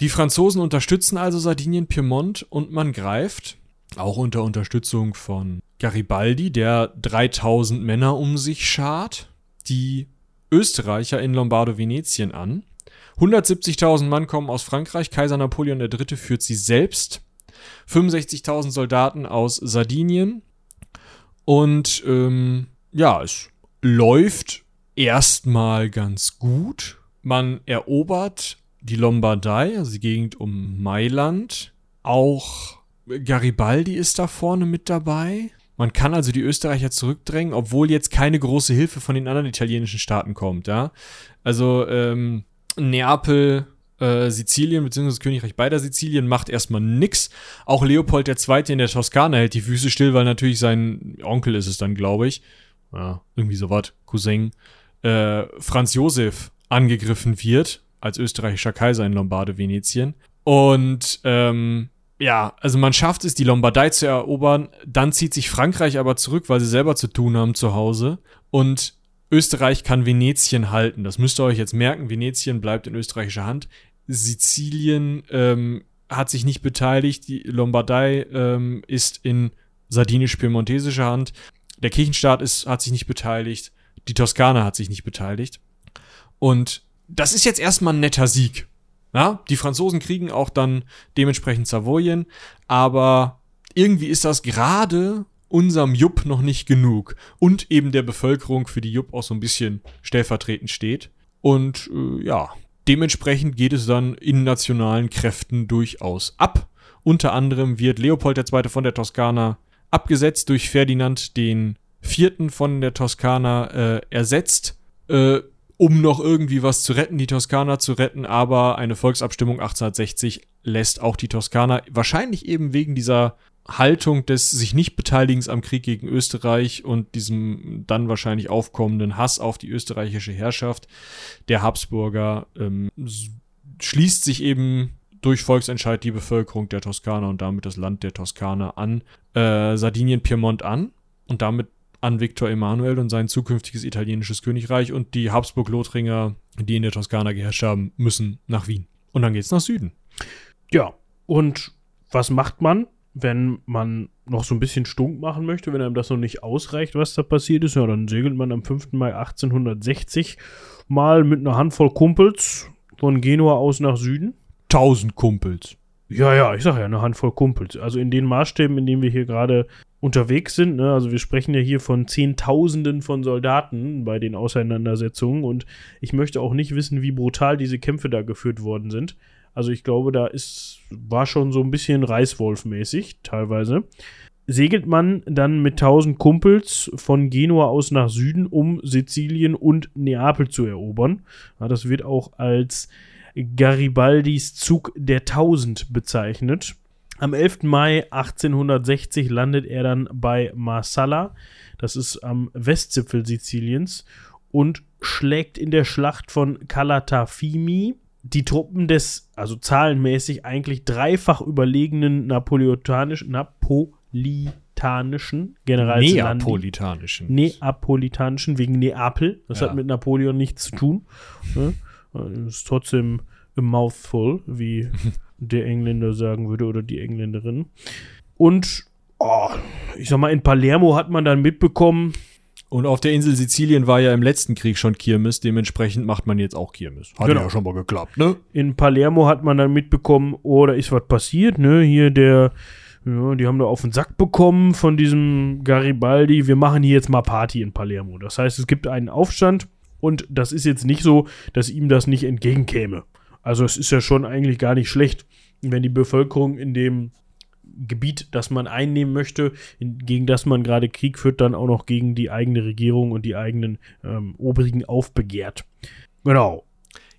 Speaker 2: die Franzosen unterstützen also Sardinien, Piemont und man greift auch unter Unterstützung von Garibaldi, der 3000 Männer um sich schart, die Österreicher in Lombardo-Venetien an. 170.000 Mann kommen aus Frankreich, Kaiser Napoleon III. führt sie selbst. 65.000 Soldaten aus Sardinien. Und ähm, ja, es läuft erstmal ganz gut. Man erobert die Lombardei, also die Gegend um Mailand. Auch Garibaldi ist da vorne mit dabei. Man kann also die Österreicher zurückdrängen, obwohl jetzt keine große Hilfe von den anderen italienischen Staaten kommt, ja. Also ähm, Neapel, äh, Sizilien bzw. Königreich beider Sizilien macht erstmal nix. Auch Leopold II. in der Toskana hält die Füße still, weil natürlich sein Onkel ist es dann, glaube ich. Ja, irgendwie sowas, Cousin. Äh, Franz Josef angegriffen wird als österreichischer Kaiser in Lombarde, Venetien. Und ähm, ja, also man schafft es, die Lombardei zu erobern, dann zieht sich Frankreich aber zurück, weil sie selber zu tun haben zu Hause. Und Österreich kann Venetien halten. Das müsst ihr euch jetzt merken. Venetien bleibt in österreichischer Hand. Sizilien ähm, hat sich nicht beteiligt. Die Lombardei ähm, ist in sardinisch-piemontesischer Hand. Der Kirchenstaat ist, hat sich nicht beteiligt. Die Toskana hat sich nicht beteiligt. Und das ist jetzt erstmal ein netter Sieg. Ja, die Franzosen kriegen auch dann dementsprechend Savoyen, aber irgendwie ist das gerade unserem Jupp noch nicht genug und eben der Bevölkerung, für die Jupp auch so ein bisschen stellvertretend steht. Und äh, ja, dementsprechend geht es dann in nationalen Kräften durchaus ab. Unter anderem wird Leopold II. von der Toskana abgesetzt durch Ferdinand den Vierten von der Toskana äh, ersetzt, äh, um noch irgendwie was zu retten, die Toskana zu retten, aber eine Volksabstimmung 1860 lässt auch die Toskana wahrscheinlich eben wegen dieser Haltung des sich nicht Beteiligens am Krieg gegen Österreich und diesem dann wahrscheinlich aufkommenden Hass auf die österreichische Herrschaft der Habsburger ähm, schließt sich eben durch Volksentscheid die Bevölkerung der Toskana und damit das Land der Toskana an äh, Sardinien-Piemont an und damit an Viktor Emanuel und sein zukünftiges italienisches Königreich und die Habsburg-Lothringer, die in der Toskana geherrscht haben, müssen nach Wien. Und dann geht's nach Süden.
Speaker 1: Ja, und was macht man, wenn man noch so ein bisschen stunk machen möchte, wenn einem das noch nicht ausreicht, was da passiert ist? Ja, dann segelt man am 5. Mai 1860 mal mit einer Handvoll Kumpels von Genua aus nach Süden.
Speaker 2: Tausend Kumpels.
Speaker 1: Ja, ja, ich sag ja, eine Handvoll Kumpels. Also in den Maßstäben, in denen wir hier gerade unterwegs sind, ne? also wir sprechen ja hier von Zehntausenden von Soldaten bei den Auseinandersetzungen und ich möchte auch nicht wissen, wie brutal diese Kämpfe da geführt worden sind. Also ich glaube, da ist, war schon so ein bisschen Reißwolf-mäßig teilweise. Segelt man dann mit 1000 Kumpels von Genua aus nach Süden, um Sizilien und Neapel zu erobern. Ja, das wird auch als Garibaldis Zug der 1000 bezeichnet. Am 11. Mai 1860 landet er dann bei Marsala, das ist am Westzipfel Siziliens, und schlägt in der Schlacht von Calatafimi die Truppen des, also zahlenmäßig eigentlich dreifach überlegenen napoleontanischen, napolitanischen Generals
Speaker 2: Neapolitanischen.
Speaker 1: Neapolitanischen wegen Neapel. Das
Speaker 2: Ja.
Speaker 1: hat mit Napoleon nichts zu tun. Ne? Das ist trotzdem a mouthful, wie [laughs] der Engländer sagen würde oder die Engländerin. Und oh, ich sag mal, in Palermo hat man dann mitbekommen,
Speaker 2: Und auf der Insel Sizilien war ja im letzten Krieg schon Kirmes, dementsprechend macht man jetzt auch Kirmes. Hat
Speaker 1: Genau.
Speaker 2: ja schon mal geklappt, ne?
Speaker 1: in Palermo hat man dann mitbekommen, oh, da ist was passiert, ne? Hier der, ja, die haben da auf den Sack bekommen von diesem Garibaldi. Wir machen hier jetzt mal Party in Palermo. Das heißt, es gibt einen Aufstand und das ist jetzt nicht so, dass ihm das nicht entgegenkäme. Also es ist ja schon eigentlich gar nicht schlecht, wenn die Bevölkerung in dem Gebiet, das man einnehmen möchte, gegen das man gerade Krieg führt, dann auch noch gegen die eigene Regierung und die eigenen ähm, Obrigen aufbegehrt. Genau.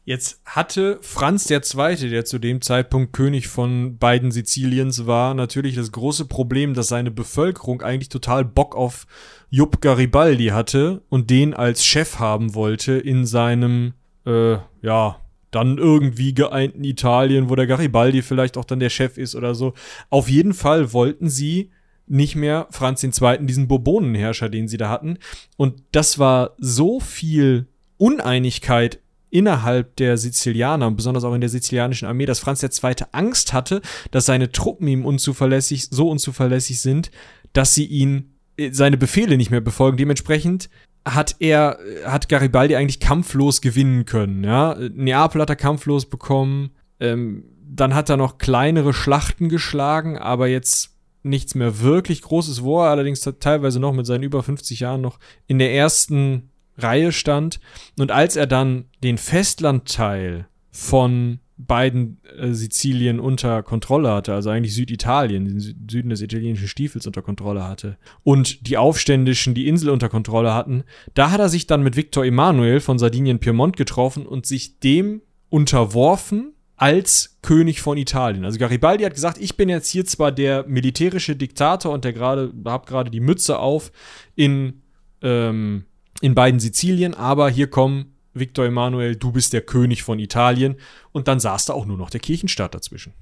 Speaker 2: Jetzt hatte Franz II., der zu dem Zeitpunkt König von beiden Siziliens war, natürlich das große Problem, dass seine Bevölkerung eigentlich total Bock auf Jupp Garibaldi hatte und den als Chef haben wollte in seinem, äh, ja, dann irgendwie geeinten Italien, wo der Garibaldi vielleicht auch dann der Chef ist oder so. Auf jeden Fall wollten sie nicht mehr Franz II., diesen Bourbonenherrscher, den sie da hatten. Und das war so viel Uneinigkeit innerhalb der Sizilianer und besonders auch in der sizilianischen Armee, dass Franz II. Angst hatte, dass seine Truppen ihm unzuverlässig, so unzuverlässig sind, dass sie ihn äh, seine Befehle nicht mehr befolgen. Dementsprechend hat er, hat Garibaldi eigentlich kampflos gewinnen können. Ja? Neapel hat er kampflos bekommen. Ähm, dann hat er noch kleinere Schlachten geschlagen, aber jetzt nichts mehr wirklich Großes, wo er allerdings teilweise noch mit seinen über 50 Jahren noch in der ersten Reihe stand. Und als er dann den Festlandteil von beiden äh, Sizilien unter Kontrolle hatte, also eigentlich Süditalien, den Sü Süden des italienischen Stiefels unter Kontrolle hatte und die Aufständischen die Insel unter Kontrolle hatten, da hat er sich dann mit Victor Emanuel von Sardinien-Piemont getroffen und sich dem unterworfen als König von Italien. Also Garibaldi hat gesagt, ich bin jetzt hier zwar der militärische Diktator und der gerade, hab gerade die Mütze auf in, ähm, in beiden Sizilien, aber hier kommen Victor Emanuel, du bist der König von Italien. Und dann saß da auch nur noch der Kirchenstaat dazwischen.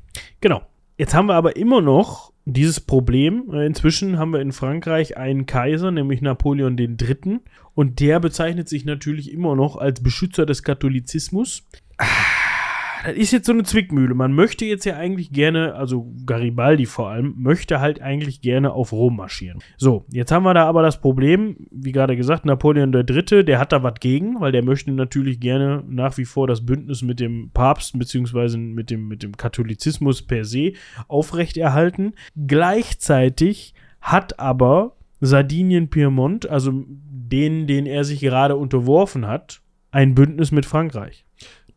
Speaker 1: Genau. Jetzt haben wir aber immer noch dieses Problem. Äh, Inzwischen haben wir in Frankreich einen Kaiser, nämlich Napoleon III. Und der bezeichnet sich natürlich immer noch als Beschützer des Katholizismus. Das ist jetzt so eine Zwickmühle. Man möchte jetzt ja eigentlich gerne, also Garibaldi vor allem, möchte halt eigentlich gerne auf Rom marschieren. So, jetzt haben wir da aber das Problem, wie gerade gesagt, Napoleon III., der hat da was gegen, weil der möchte natürlich gerne nach wie vor das Bündnis mit dem Papst beziehungsweise mit dem, mit dem Katholizismus per se aufrechterhalten. Gleichzeitig hat aber Sardinien-Piemont, also den, den er sich gerade unterworfen hat, ein Bündnis mit Frankreich.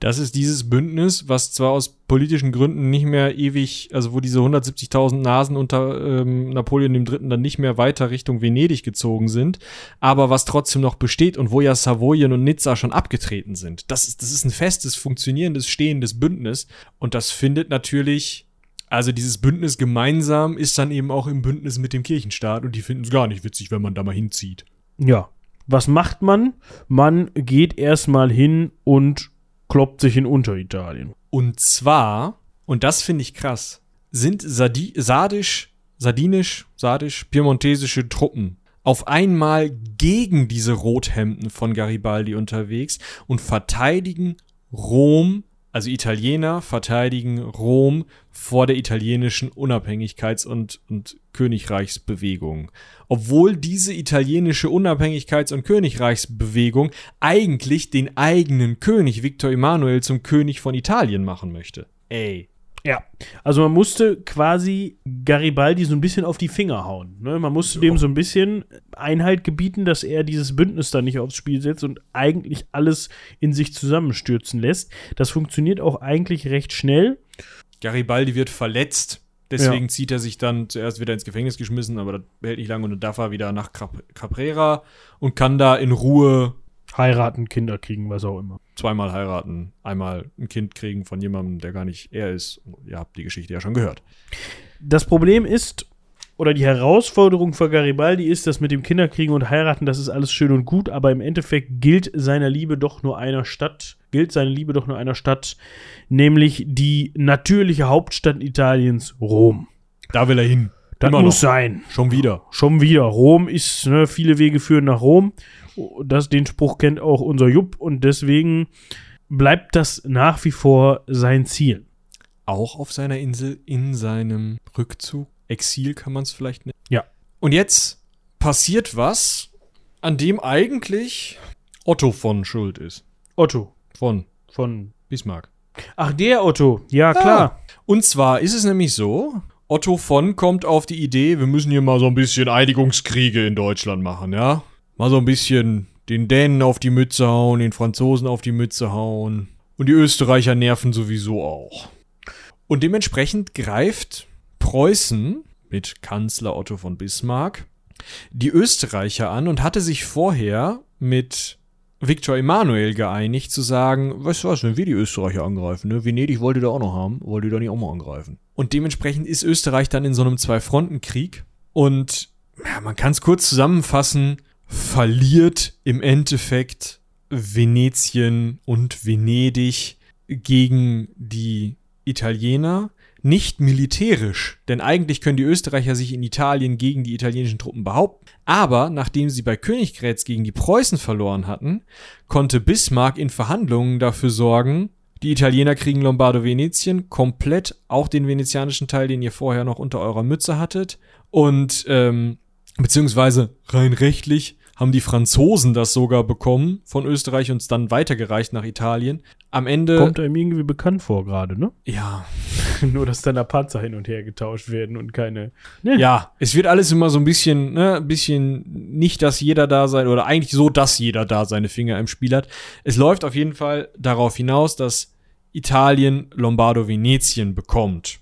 Speaker 2: Das ist dieses Bündnis, was zwar aus politischen Gründen nicht mehr ewig, also wo diese 170.000 Nasen unter ähm, Napoleon III. dann nicht mehr weiter Richtung Venedig gezogen sind, aber was trotzdem noch besteht und wo ja Savoyen und Nizza schon abgetreten sind. Das ist, das ist ein festes, funktionierendes, stehendes Bündnis und das findet natürlich also dieses Bündnis gemeinsam ist dann eben auch im Bündnis mit dem Kirchenstaat und die finden es gar nicht witzig, wenn man da mal hinzieht.
Speaker 1: Ja. Was macht man? Man geht erstmal hin und kloppt sich in Unteritalien.
Speaker 2: Und zwar, und das finde ich krass, sind Sadi sardisch, sardinisch, sardisch, piemontesische Truppen auf einmal gegen diese Rothemden von Garibaldi unterwegs und verteidigen Rom also Italiener verteidigen Rom vor der italienischen Unabhängigkeits- und, und Königreichsbewegung. Obwohl diese italienische Unabhängigkeits- und Königreichsbewegung eigentlich den eigenen König Victor Emanuel zum König von Italien machen möchte. Ey,
Speaker 1: ja, also man musste quasi Garibaldi so ein bisschen auf die Finger hauen. Ne? Man musste dem so ein bisschen Einhalt gebieten, dass er dieses Bündnis da nicht aufs Spiel setzt und eigentlich alles in sich zusammenstürzen lässt. Das funktioniert auch eigentlich recht schnell.
Speaker 2: Garibaldi wird verletzt, deswegen ja. zieht er sich dann zuerst wieder ins Gefängnis geschmissen, aber das hält nicht lange und dann darf er wieder nach Caprera und kann da in Ruhe
Speaker 1: Heiraten, Kinder kriegen, was auch immer.
Speaker 2: Zweimal heiraten, einmal ein Kind kriegen von jemandem, der gar nicht er ist. Ihr habt die Geschichte ja schon gehört.
Speaker 1: Das Problem ist, oder die Herausforderung für Garibaldi ist, dass mit dem Kinderkriegen und heiraten, das ist alles schön und gut, aber im Endeffekt gilt seiner Liebe doch nur einer Stadt, gilt seine Liebe doch nur einer Stadt, nämlich die natürliche Hauptstadt Italiens, Rom.
Speaker 2: Da will er hin.
Speaker 1: Das Immer muss noch. sein.
Speaker 2: Schon wieder.
Speaker 1: Schon wieder. Rom ist, ne, viele Wege führen nach Rom. Das, den Spruch kennt auch unser Jupp und deswegen bleibt das nach wie vor sein Ziel.
Speaker 2: Auch auf seiner Insel in seinem Rückzug. Exil kann man es vielleicht nennen.
Speaker 1: Ja.
Speaker 2: Und jetzt passiert was, an dem eigentlich Otto von Schuld ist.
Speaker 1: Otto.
Speaker 2: Von. Von Bismarck.
Speaker 1: Ach, der Otto. Ja, klar.
Speaker 2: Ah. Und zwar ist es nämlich so, Otto von kommt auf die Idee, wir müssen hier mal so ein bisschen Einigungskriege in Deutschland machen, ja? Mal so ein bisschen den Dänen auf die Mütze hauen, den Franzosen auf die Mütze hauen. Und die Österreicher nerven sowieso auch. Und dementsprechend greift Preußen mit Kanzler Otto von Bismarck die Österreicher an und hatte sich vorher mit Viktor Emanuel geeinigt, zu sagen, weißt du was, wenn wir die Österreicher angreifen, ne? Venedig wollte da auch noch haben, wollte da nicht auch mal angreifen. Und dementsprechend ist Österreich dann in so einem Zwei-Fronten-Krieg und ja, man kann es kurz zusammenfassen, verliert im Endeffekt Venetien und Venedig gegen die Italiener. Nicht militärisch, denn eigentlich können die Österreicher sich in Italien gegen die italienischen Truppen behaupten. Aber nachdem sie bei Königgrätz gegen die Preußen verloren hatten, konnte Bismarck in Verhandlungen dafür sorgen, die Italiener kriegen Lombardo-Venetien komplett, auch den venezianischen Teil, den ihr vorher noch unter eurer Mütze hattet. Und ähm, beziehungsweise rein rechtlich haben die Franzosen das sogar bekommen von Österreich und es dann weitergereicht nach Italien. Am Ende.
Speaker 1: Kommt einem irgendwie bekannt vor gerade, ne?
Speaker 2: Ja. [laughs]
Speaker 1: Nur, dass dann da Panzer hin und her getauscht werden und keine.
Speaker 2: Ne? Ja, es wird alles immer so ein bisschen, ne, ein bisschen nicht, dass jeder da sein, oder eigentlich so, dass jeder da seine Finger im Spiel hat. Es läuft auf jeden Fall darauf hinaus, dass Italien Lombardo Venetien bekommt.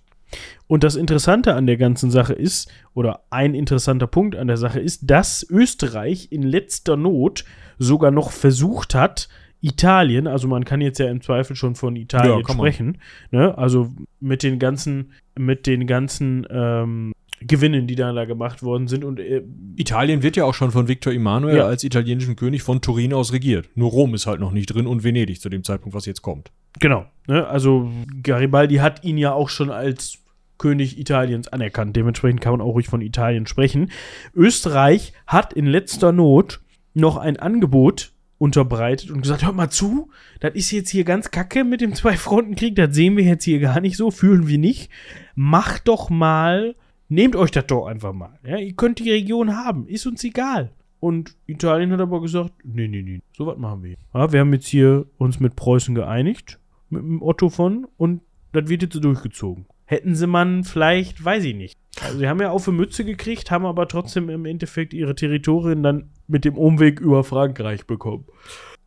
Speaker 1: Und das Interessante an der ganzen Sache ist, oder ein interessanter Punkt an der Sache ist, dass Österreich in letzter Not sogar noch versucht hat, Italien, also man kann jetzt ja im Zweifel schon von Italien ja, sprechen, ne? also mit den ganzen, mit den ganzen ähm, Gewinnen, die da, da gemacht worden sind. Und äh,
Speaker 2: Italien wird ja auch schon von Viktor Emanuel ja. als italienischen König von Turin aus regiert. Nur Rom ist halt noch nicht drin und Venedig zu dem Zeitpunkt, was jetzt kommt.
Speaker 1: Genau. Ne? Also Garibaldi hat ihn ja auch schon als König Italiens anerkannt. Dementsprechend kann man auch ruhig von Italien sprechen. Österreich hat in letzter Not noch ein Angebot unterbreitet und gesagt, hört mal zu, das ist jetzt hier ganz kacke mit dem Zwei-Fronten-Krieg, das sehen wir jetzt hier gar nicht so, fühlen wir nicht. Macht doch mal, nehmt euch das doch einfach mal. Ja, ihr könnt die Region haben, ist uns egal. Und Italien hat aber gesagt, nee, nee, nee, so was machen wir. Ja, wir haben jetzt hier uns mit Preußen geeinigt, mit dem Otto von, und das wird jetzt so durchgezogen. Hätten sie man vielleicht, weiß ich nicht. Also sie haben ja auch für Mütze gekriegt, haben aber trotzdem im Endeffekt ihre Territorien dann mit dem Umweg über Frankreich bekommen.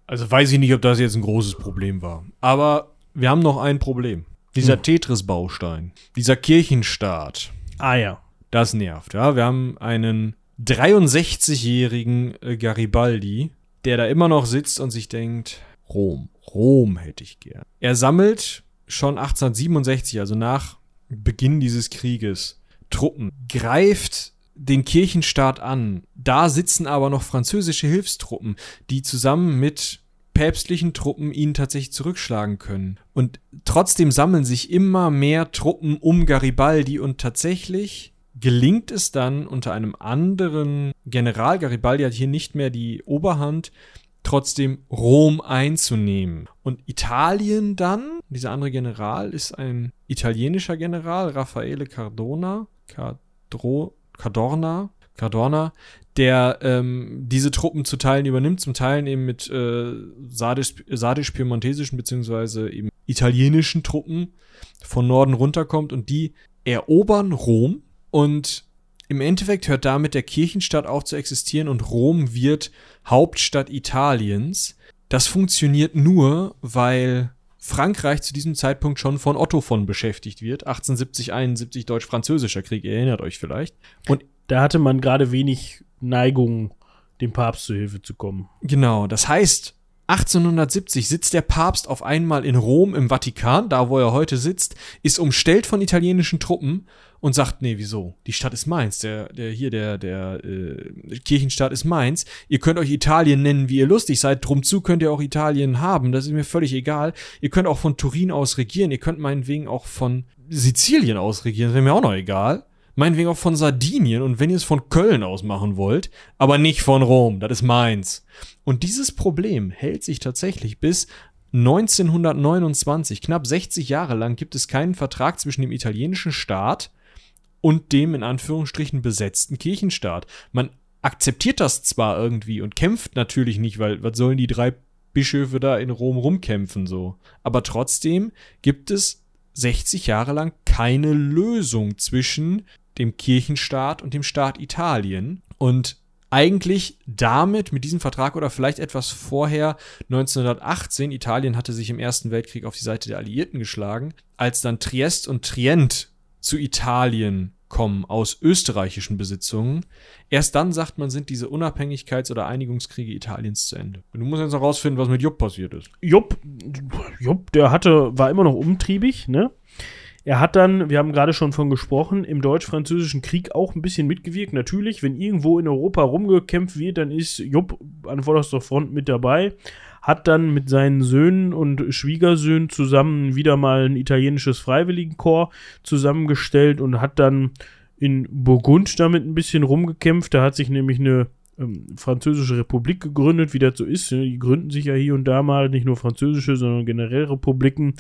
Speaker 2: Also weiß ich nicht, ob das jetzt ein großes Problem war. Aber wir haben noch ein Problem. Dieser
Speaker 1: Hm.
Speaker 2: Tetris-Baustein, dieser Kirchenstaat,
Speaker 1: Ah ja.
Speaker 2: das nervt. Ja, wir haben einen 63-jährigen äh, Garibaldi, der da immer noch sitzt und sich denkt, Rom, Rom hätte ich gern. Er sammelt schon 1867, also nach Beginn dieses Krieges, Truppen, greift den Kirchenstaat an. Da sitzen aber noch französische Hilfstruppen, die zusammen mit päpstlichen Truppen ihn tatsächlich zurückschlagen können. Und trotzdem sammeln sich immer mehr Truppen um Garibaldi und tatsächlich gelingt es dann unter einem anderen General, Garibaldi hat hier nicht mehr die Oberhand, trotzdem Rom einzunehmen. Und Italien dann, dieser andere General ist ein italienischer General, Raffaele Cardona, Cadro, Cadorna, Cadorna, der ähm, diese Truppen zu Teilen übernimmt, zum Teil eben mit äh, sardisch- sardisch-piemontesischen beziehungsweise eben italienischen Truppen von Norden runterkommt und die erobern Rom und im Endeffekt hört damit der Kirchenstaat auf zu existieren und Rom wird Hauptstadt Italiens. Das funktioniert nur, weil Frankreich zu diesem Zeitpunkt schon von Otto von beschäftigt wird. 1870, 71 Deutsch-Französischer Krieg, ihr erinnert euch vielleicht. Und
Speaker 1: Da hatte man gerade wenig Neigung, dem Papst zu Hilfe zu kommen.
Speaker 2: Genau, das heißt, 1870 sitzt der Papst auf einmal in Rom im Vatikan, da wo er heute sitzt, ist umstellt von italienischen Truppen und sagt, nee, wieso? Die Stadt ist meins, der, der hier, der, der äh, Kirchenstaat ist meins. Ihr könnt euch Italien nennen, wie ihr lustig seid, drum zu könnt ihr auch Italien haben, das ist mir völlig egal. Ihr könnt auch von Turin aus regieren, ihr könnt meinetwegen auch von Sizilien aus regieren, das wäre mir auch noch egal. Meinetwegen auch von Sardinien und wenn ihr es von Köln aus machen wollt, aber nicht von Rom, das ist meins. Und dieses Problem hält sich tatsächlich bis 1929, knapp 60 Jahre lang, gibt es keinen Vertrag zwischen dem italienischen Staat und dem in Anführungsstrichen besetzten Kirchenstaat. Man akzeptiert das zwar irgendwie und kämpft natürlich nicht, weil was sollen die drei Bischöfe da in Rom rumkämpfen so. Aber trotzdem gibt es 60 Jahre lang keine Lösung zwischen dem Kirchenstaat und dem Staat Italien. Und eigentlich damit, mit diesem Vertrag oder vielleicht etwas vorher, 1918, Italien hatte sich im Ersten Weltkrieg auf die Seite der Alliierten geschlagen, als dann Triest und Trient zu Italien kommen aus österreichischen Besitzungen. Erst dann sagt man, sind diese Unabhängigkeits- oder Einigungskriege Italiens zu Ende. Und du musst jetzt noch rausfinden, was mit Jupp passiert ist.
Speaker 1: Jupp, Jupp, der hatte, war immer noch umtriebig, ne? Er hat dann, wir haben gerade schon von gesprochen, im Deutsch-Französischen Krieg auch ein bisschen mitgewirkt. Natürlich, wenn irgendwo in Europa rumgekämpft wird, dann ist Jupp an vorderster Front mit dabei. Hat dann mit seinen Söhnen und Schwiegersöhnen zusammen wieder mal ein italienisches Freiwilligenkorps zusammengestellt und hat dann in Burgund damit ein bisschen rumgekämpft. Da hat sich nämlich eine ähm, französische Republik gegründet, wie das so ist. ne? Die gründen sich ja hier und da mal, nicht nur französische, sondern generell Republiken.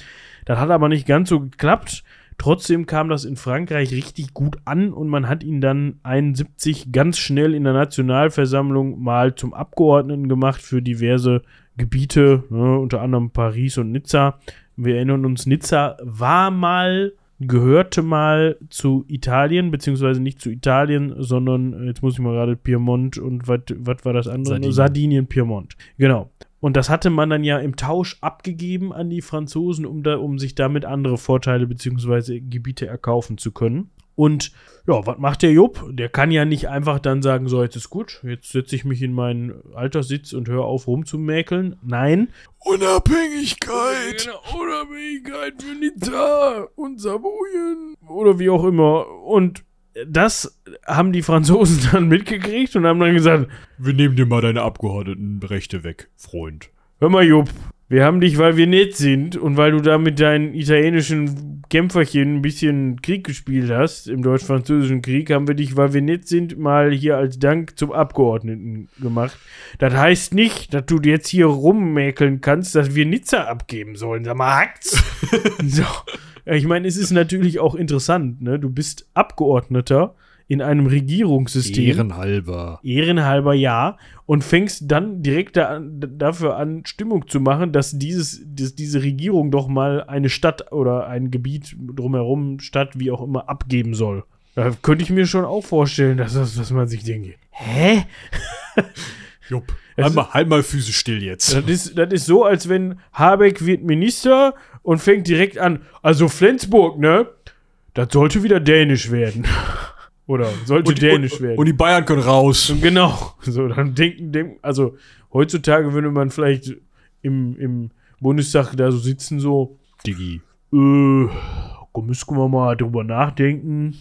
Speaker 1: Das hat aber nicht ganz so geklappt. Trotzdem kam das in Frankreich richtig gut an und man hat ihn dann 71 ganz schnell in der Nationalversammlung mal zum Abgeordneten gemacht für diverse Gebiete, ne, unter anderem Paris und Nizza. Wir erinnern uns, Nizza war mal gehörte mal zu Italien, beziehungsweise nicht zu Italien, sondern äh, jetzt muss ich mal gerade Piemont und was war das andere?
Speaker 2: Sardinien.
Speaker 1: Sardinien, Piemont. Genau. Und das hatte man dann ja im Tausch abgegeben an die Franzosen, um, da, um sich damit andere Vorteile beziehungsweise Gebiete erkaufen zu können. Und ja, was macht der Jupp? Der kann ja nicht einfach dann sagen, so, jetzt ist gut, jetzt setze ich mich in meinen Alterssitz und höre auf rumzumäkeln. Nein. Unabhängigkeit! Unabhängigkeit für Nizza und Savoyen oder wie auch immer. Und das haben die Franzosen [laughs] dann mitgekriegt und haben dann gesagt,
Speaker 2: Wir nehmen dir mal deine Abgeordnetenrechte weg, Freund.
Speaker 1: Hör mal, Jupp, Wir haben dich, weil wir nett sind und weil du da mit deinen italienischen Kämpferchen ein bisschen Krieg gespielt hast, im deutsch-französischen Krieg, haben wir dich, weil wir nett sind, mal hier als Dank zum Abgeordneten gemacht. Das heißt nicht, dass du jetzt hier rummäkeln kannst, dass wir Nizza abgeben sollen. Sag mal, hackt's? [laughs] so. Ich meine, es ist natürlich auch interessant, ne? Du bist Abgeordneter in einem Regierungssystem.
Speaker 2: Ehrenhalber.
Speaker 1: Ehrenhalber ja. Und fängst dann direkt da an, dafür an, Stimmung zu machen, dass, dieses, dass diese Regierung doch mal eine Stadt oder ein Gebiet drumherum, Stadt, wie auch immer, abgeben soll. Da könnte ich mir schon auch vorstellen, dass, das, dass man sich denkt, hä? [laughs]
Speaker 2: Jupp.
Speaker 1: Es
Speaker 2: Halt mal, halt mal Füße still jetzt.
Speaker 1: Das ist, das ist so, als wenn Habeck wird Minister und fängt direkt an, also Flensburg, ne? Das sollte wieder dänisch werden. [laughs] Oder sollte
Speaker 2: Und
Speaker 1: dänisch
Speaker 2: und,
Speaker 1: werden.
Speaker 2: Und die Bayern können raus.
Speaker 1: Genau. [laughs] So, dann denken, denken, also heutzutage würde man vielleicht im, im Bundestag da so sitzen, so,
Speaker 2: Digi.
Speaker 1: äh, müssen wir mal drüber nachdenken.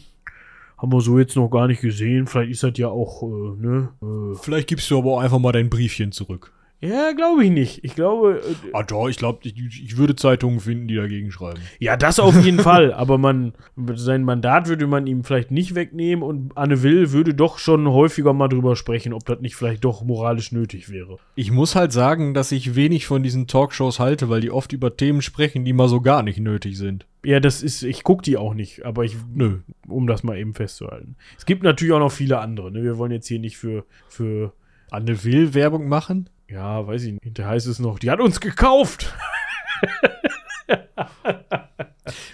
Speaker 1: Haben wir so jetzt noch gar nicht gesehen. Vielleicht ist das ja auch, äh, ne? Äh,
Speaker 2: Vielleicht gibst du aber auch einfach mal dein Briefchen zurück.
Speaker 1: Ja, glaube ich nicht. Ich glaube, äh,
Speaker 2: Ah doch, ich glaube, ich, ich würde Zeitungen finden, die dagegen schreiben.
Speaker 1: ja, das auf jeden [laughs] Fall. Aber man, sein Mandat würde man ihm vielleicht nicht wegnehmen und Anne Will würde doch schon häufiger mal drüber sprechen, ob das nicht vielleicht doch moralisch nötig wäre.
Speaker 2: Ich muss halt sagen, dass ich wenig von diesen Talkshows halte, weil die oft über Themen sprechen, die mal so gar nicht nötig sind.
Speaker 1: Ja, das ist, ich gucke die auch nicht, aber ich,
Speaker 2: Nö.
Speaker 1: um das mal eben festzuhalten. Es gibt natürlich auch noch viele andere, ne? Wir wollen jetzt hier nicht für, für,
Speaker 2: Anne Will Werbung machen?
Speaker 1: Ja, weiß ich nicht, hinterher heißt es noch, die hat uns gekauft.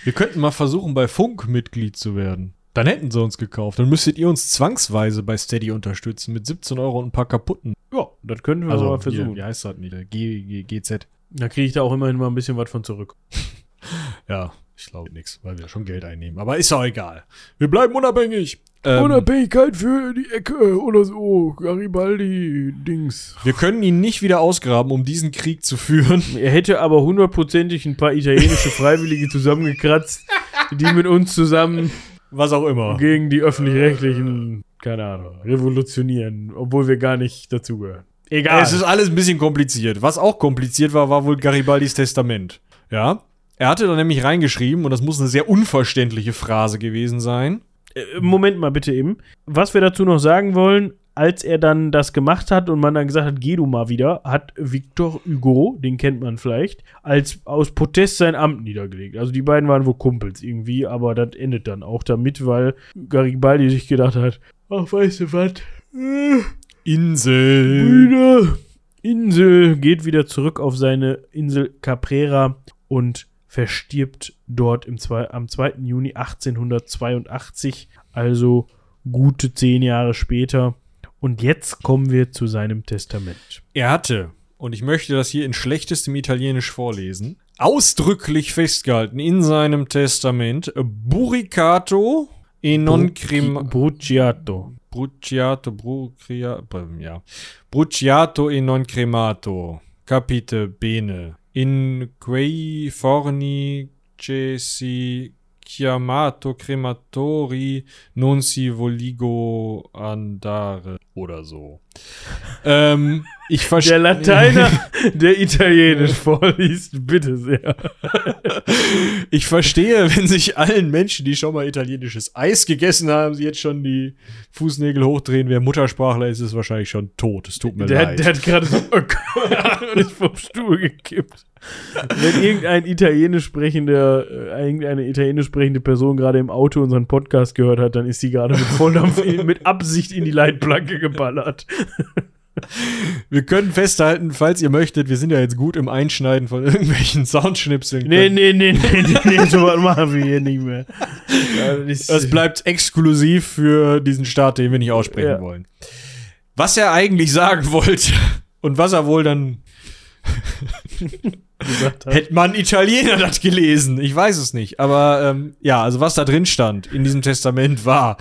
Speaker 2: Wir könnten mal versuchen, bei Funk Mitglied zu werden. Dann hätten sie uns gekauft. Dann müsstet ihr uns zwangsweise bei Steady unterstützen mit 17 Euro und ein paar kaputten.
Speaker 1: Ja, das könnten wir
Speaker 2: Also,
Speaker 1: mal
Speaker 2: hier,
Speaker 1: versuchen.
Speaker 2: wie heißt das nicht? GZ.
Speaker 1: Da kriege ich da auch immerhin mal ein bisschen was von zurück.
Speaker 2: Ja, ich glaube nichts, weil wir schon Geld einnehmen. Aber ist auch egal. Wir bleiben unabhängig. Ähm,
Speaker 1: Unabhängigkeit für die Ecke oder so. Garibaldi-Dings.
Speaker 2: wir können ihn nicht wieder ausgraben, um diesen Krieg zu führen. [laughs]
Speaker 1: Er hätte aber hundertprozentig ein paar italienische Freiwillige zusammengekratzt, die mit uns zusammen
Speaker 2: Was auch immer.
Speaker 1: gegen die öffentlich-rechtlichen, keine Ahnung, revolutionieren, obwohl wir gar nicht dazugehören. Egal.
Speaker 2: Es ist alles ein bisschen kompliziert. Was auch kompliziert war, war wohl Garibaldis Testament. Ja. Er hatte da nämlich reingeschrieben, und das muss eine sehr unverständliche Phrase gewesen sein.
Speaker 1: Äh, Moment mal bitte eben. Was wir dazu noch sagen wollen, als er dann das gemacht hat und man dann gesagt hat, geh du mal wieder, hat Victor Hugo, den kennt man vielleicht, als aus Protest sein Amt niedergelegt. Also die beiden waren wohl Kumpels irgendwie, aber das endet dann auch damit, weil Garibaldi sich gedacht hat, ach weißt du was, äh,
Speaker 2: Insel.
Speaker 1: Brüder, Insel, geht wieder zurück auf seine Insel Caprera und verstirbt dort im zwei, am 2. Juni 1882, also gute zehn Jahre später. Und jetzt kommen wir zu seinem Testament.
Speaker 2: Er hatte, und ich möchte das hier in schlechtestem Italienisch vorlesen, ausdrücklich festgehalten in seinem Testament Buricato e non crim
Speaker 1: Bruciato.
Speaker 2: Bruciato, Brucia, ja. Bruciato e non cremato. Capite bene. in quei forni cesi chiamato crematori non si voligo andare. Oder so. ähm, ich
Speaker 1: Der. Lateiner, [laughs] der Italienisch vorliest, bitte sehr.
Speaker 2: Ich verstehe, wenn sich allen Menschen, die schon mal italienisches Eis gegessen haben, sie jetzt schon die Fußnägel hochdrehen. Wer Muttersprachler ist, ist wahrscheinlich schon tot. Es tut mir
Speaker 1: Der,
Speaker 2: leid.
Speaker 1: der hat gerade so [laughs] und ist vom Stuhl gekippt. Wenn irgendein italienisch sprechender, äh, irgendeine italienisch sprechende Person gerade im Auto unseren Podcast gehört hat, dann ist sie gerade mit Volldampf [laughs] mit Absicht in die Leitplanke geballert. [laughs]
Speaker 2: Wir können festhalten, falls ihr möchtet, wir sind ja jetzt gut im Einschneiden von irgendwelchen Soundschnipseln.
Speaker 1: Nee, nee, nee, nee, nee, nee, [laughs] so was machen wir hier nicht mehr. Das
Speaker 2: bleibt exklusiv für diesen Staat, den wir nicht aussprechen
Speaker 1: Ja.
Speaker 2: wollen. Was er eigentlich sagen wollte und was er wohl dann [laughs]
Speaker 1: gesagt hat.
Speaker 2: Hätte man Italiener das gelesen? Ich weiß es nicht. Aber ähm, ja, also was da drin stand in diesem Testament war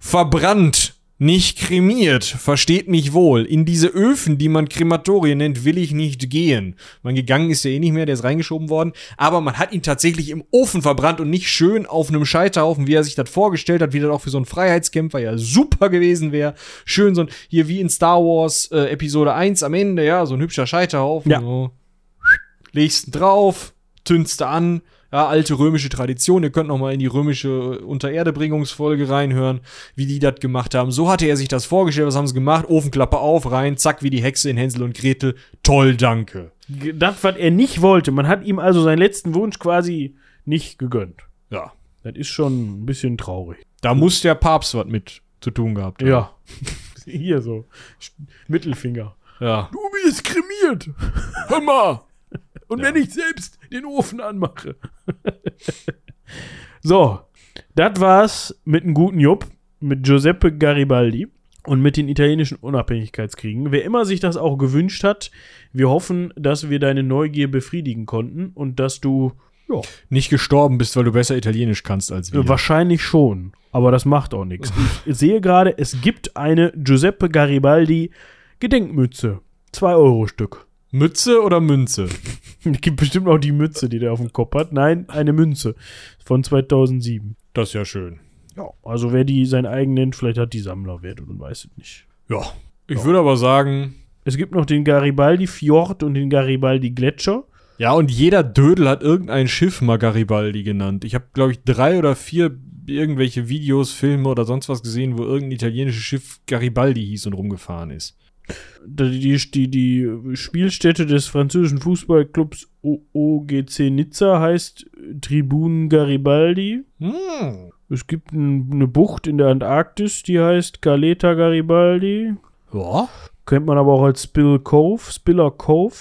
Speaker 2: verbrannt, nicht kremiert, versteht mich wohl. In diese Öfen, die man Krematorien nennt, will ich nicht gehen. Man gegangen ist ja eh nicht mehr, der ist reingeschoben worden. Aber man hat ihn tatsächlich im Ofen verbrannt und nicht schön auf einem Scheiterhaufen, wie er sich das vorgestellt hat, wie das auch für so einen Freiheitskämpfer ja super gewesen wäre. Schön so ein, hier wie in Star Wars äh, Episode 1 am Ende, ja, so ein hübscher Scheiterhaufen.
Speaker 1: Ja.
Speaker 2: So. legst ihn drauf, tünst an. Ja, alte römische Tradition. Ihr könnt noch mal in die römische Untererdebringungsfolge reinhören, wie die das gemacht haben. So hatte er sich das vorgestellt. Was haben sie gemacht? Ofenklappe auf, rein, zack, wie die Hexe in Hänsel und Gretel. Toll, danke.
Speaker 1: Das, was er nicht wollte. Man hat ihm also seinen letzten Wunsch quasi nicht gegönnt.
Speaker 2: Ja.
Speaker 1: Das ist schon ein bisschen traurig.
Speaker 2: Da muss der Papst was mit zu tun gehabt haben.
Speaker 1: Ja. [laughs] Hier so. Mittelfinger.
Speaker 2: Ja.
Speaker 1: Du bist kremiert. Hör mal. Und
Speaker 2: Ja.
Speaker 1: wenn ich selbst den Ofen anmache. [laughs] so. Das war's mit einem guten Jupp. Mit Giuseppe Garibaldi. Und mit den italienischen Unabhängigkeitskriegen. Wer immer sich das auch gewünscht hat, wir hoffen, dass wir deine Neugier befriedigen konnten und dass du ja,
Speaker 2: Nicht gestorben bist, weil du besser Italienisch kannst als wir.
Speaker 1: Wahrscheinlich schon, aber das macht auch nichts. Ich [laughs] sehe gerade, es gibt eine Giuseppe Garibaldi Gedenkmütze. 2 Euro Stück.
Speaker 2: Mütze oder Münze?
Speaker 1: Es [laughs] gibt bestimmt auch die Mütze, die der auf dem Kopf hat. Nein, eine Münze von 2007.
Speaker 2: Das ist ja schön.
Speaker 1: Ja, also wer die sein eigen nennt, vielleicht hat die Sammlerwert und weiß es nicht.
Speaker 2: Ja. Ich würde aber sagen,
Speaker 1: Es gibt noch den Garibaldi Fjord und den Garibaldi Gletscher.
Speaker 2: ja, und jeder Dödel hat irgendein Schiff mal Garibaldi genannt. Ich habe, glaube ich, drei oder vier irgendwelche Videos, Filme oder sonst was gesehen, wo irgendein italienisches Schiff Garibaldi hieß und rumgefahren ist.
Speaker 1: Die, die, die Spielstätte des französischen Fußballclubs OGC Nizza heißt Tribune Garibaldi.
Speaker 2: Hm.
Speaker 1: Es gibt ein, eine Bucht in der Antarktis, die heißt Caleta Garibaldi.
Speaker 2: Ja.
Speaker 1: Kennt man aber auch als Spill Cove, Spiller Cove.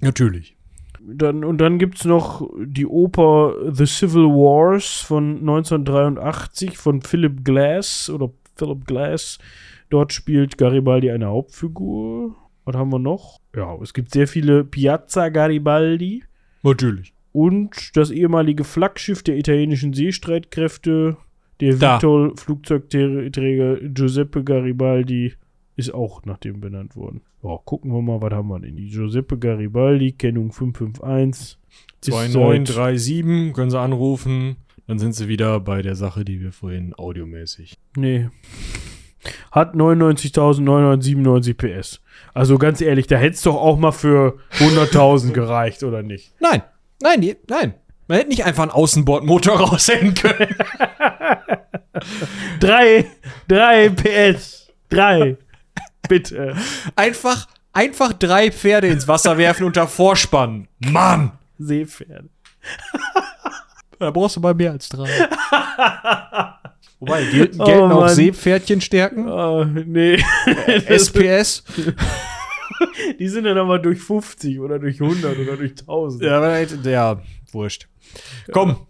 Speaker 2: Natürlich.
Speaker 1: Dann, und dann gibt es noch die Oper The Civil Wars von 1983 von Philip Glass oder Philip Glass. Dort spielt Garibaldi eine Hauptfigur. Was haben wir noch? Ja, es gibt sehr viele Piazza Garibaldi
Speaker 2: Natürlich.
Speaker 1: und das ehemalige Flaggschiff der italienischen Seestreitkräfte, der. Vitol-Flugzeugträger Giuseppe Garibaldi, ist auch nach dem benannt worden. Ja, gucken wir mal, was haben wir denn? Die Giuseppe Garibaldi, Kennung 551. ist seit-
Speaker 2: 2937 können sie anrufen. Dann sind sie wieder bei der Sache, die wir vorhin audiomäßig.
Speaker 1: Nee. Hat 99.997 PS. Also ganz ehrlich, da hätte es doch auch mal für 100.000 gereicht, oder nicht?
Speaker 2: Nein, nein, die, nein. Man hätte nicht einfach einen Außenbordmotor [laughs] raushängen können. [laughs]
Speaker 1: Drei, drei PS. Drei. Bitte.
Speaker 2: Einfach, einfach drei Pferde ins Wasser werfen und davor spannen. Mann!
Speaker 1: Seepferde.
Speaker 2: Da brauchst du mal mehr als drei. [laughs] Wobei, [laughs]
Speaker 1: Oh,
Speaker 2: gelten auch
Speaker 1: Mann.
Speaker 2: Seepferdchenstärken?
Speaker 1: Ah, nee. [laughs]
Speaker 2: SPS? [laughs]
Speaker 1: Die sind dann aber durch 50 oder durch 100 oder durch 1000.
Speaker 2: Ja, aber ja, wurscht. Komm,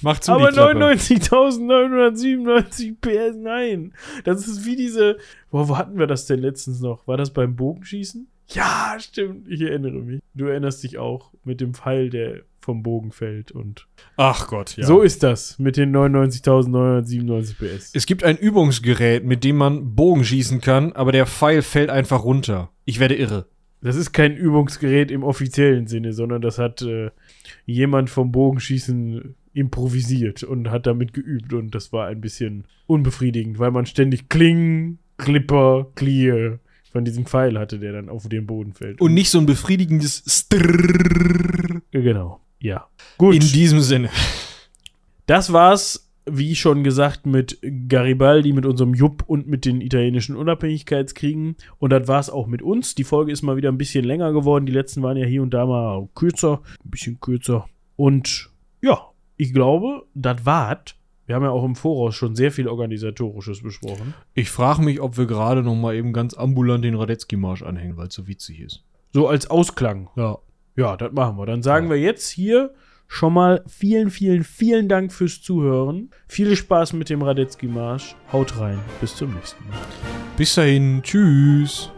Speaker 2: mach zu
Speaker 1: aber
Speaker 2: die Klappe.
Speaker 1: 99.997 PS, nein. Das ist wie diese. Boah, wo hatten wir das denn letztens noch? War das beim Bogenschießen? Ja, stimmt. Ich erinnere mich. Du erinnerst dich auch mit dem Pfeil, der vom Bogen fällt. Und
Speaker 2: Ach Gott, ja.
Speaker 1: so ist das mit den 99.997 PS.
Speaker 2: es gibt ein Übungsgerät, mit dem man Bogen schießen kann, aber der Pfeil fällt einfach runter. Ich werde irre.
Speaker 1: Das ist kein Übungsgerät im offiziellen Sinne, sondern das hat äh, jemand vom Bogenschießen improvisiert und hat damit geübt und das war ein bisschen unbefriedigend, weil man ständig Kling, Clipper, Clear von diesem Pfeil hatte, der dann auf den Boden fällt.
Speaker 2: Und nicht so ein befriedigendes Strrrr.
Speaker 1: genau, ja. Gut,
Speaker 2: In diesem Sinne.
Speaker 1: das war's, wie schon gesagt, mit Garibaldi, mit unserem Jupp und mit den italienischen Unabhängigkeitskriegen. Und das war's auch mit uns. Die Folge ist mal wieder ein bisschen länger geworden. Die letzten waren ja hier und da mal kürzer, ein bisschen kürzer. Und ja, ich glaube, das war's. Wir haben ja auch im Voraus schon sehr viel Organisatorisches besprochen.
Speaker 2: Ich frage mich, ob wir gerade noch mal eben ganz ambulant den Radetzky-Marsch anhängen, weil es so witzig ist.
Speaker 1: So als Ausklang.
Speaker 2: Ja.
Speaker 1: Ja, das machen wir. Dann sagen wir jetzt hier schon mal vielen, vielen, vielen Dank fürs Zuhören. Viel Spaß mit dem Radetzky-Marsch. Haut rein. Bis zum nächsten Mal.
Speaker 2: Bis dahin. Tschüss.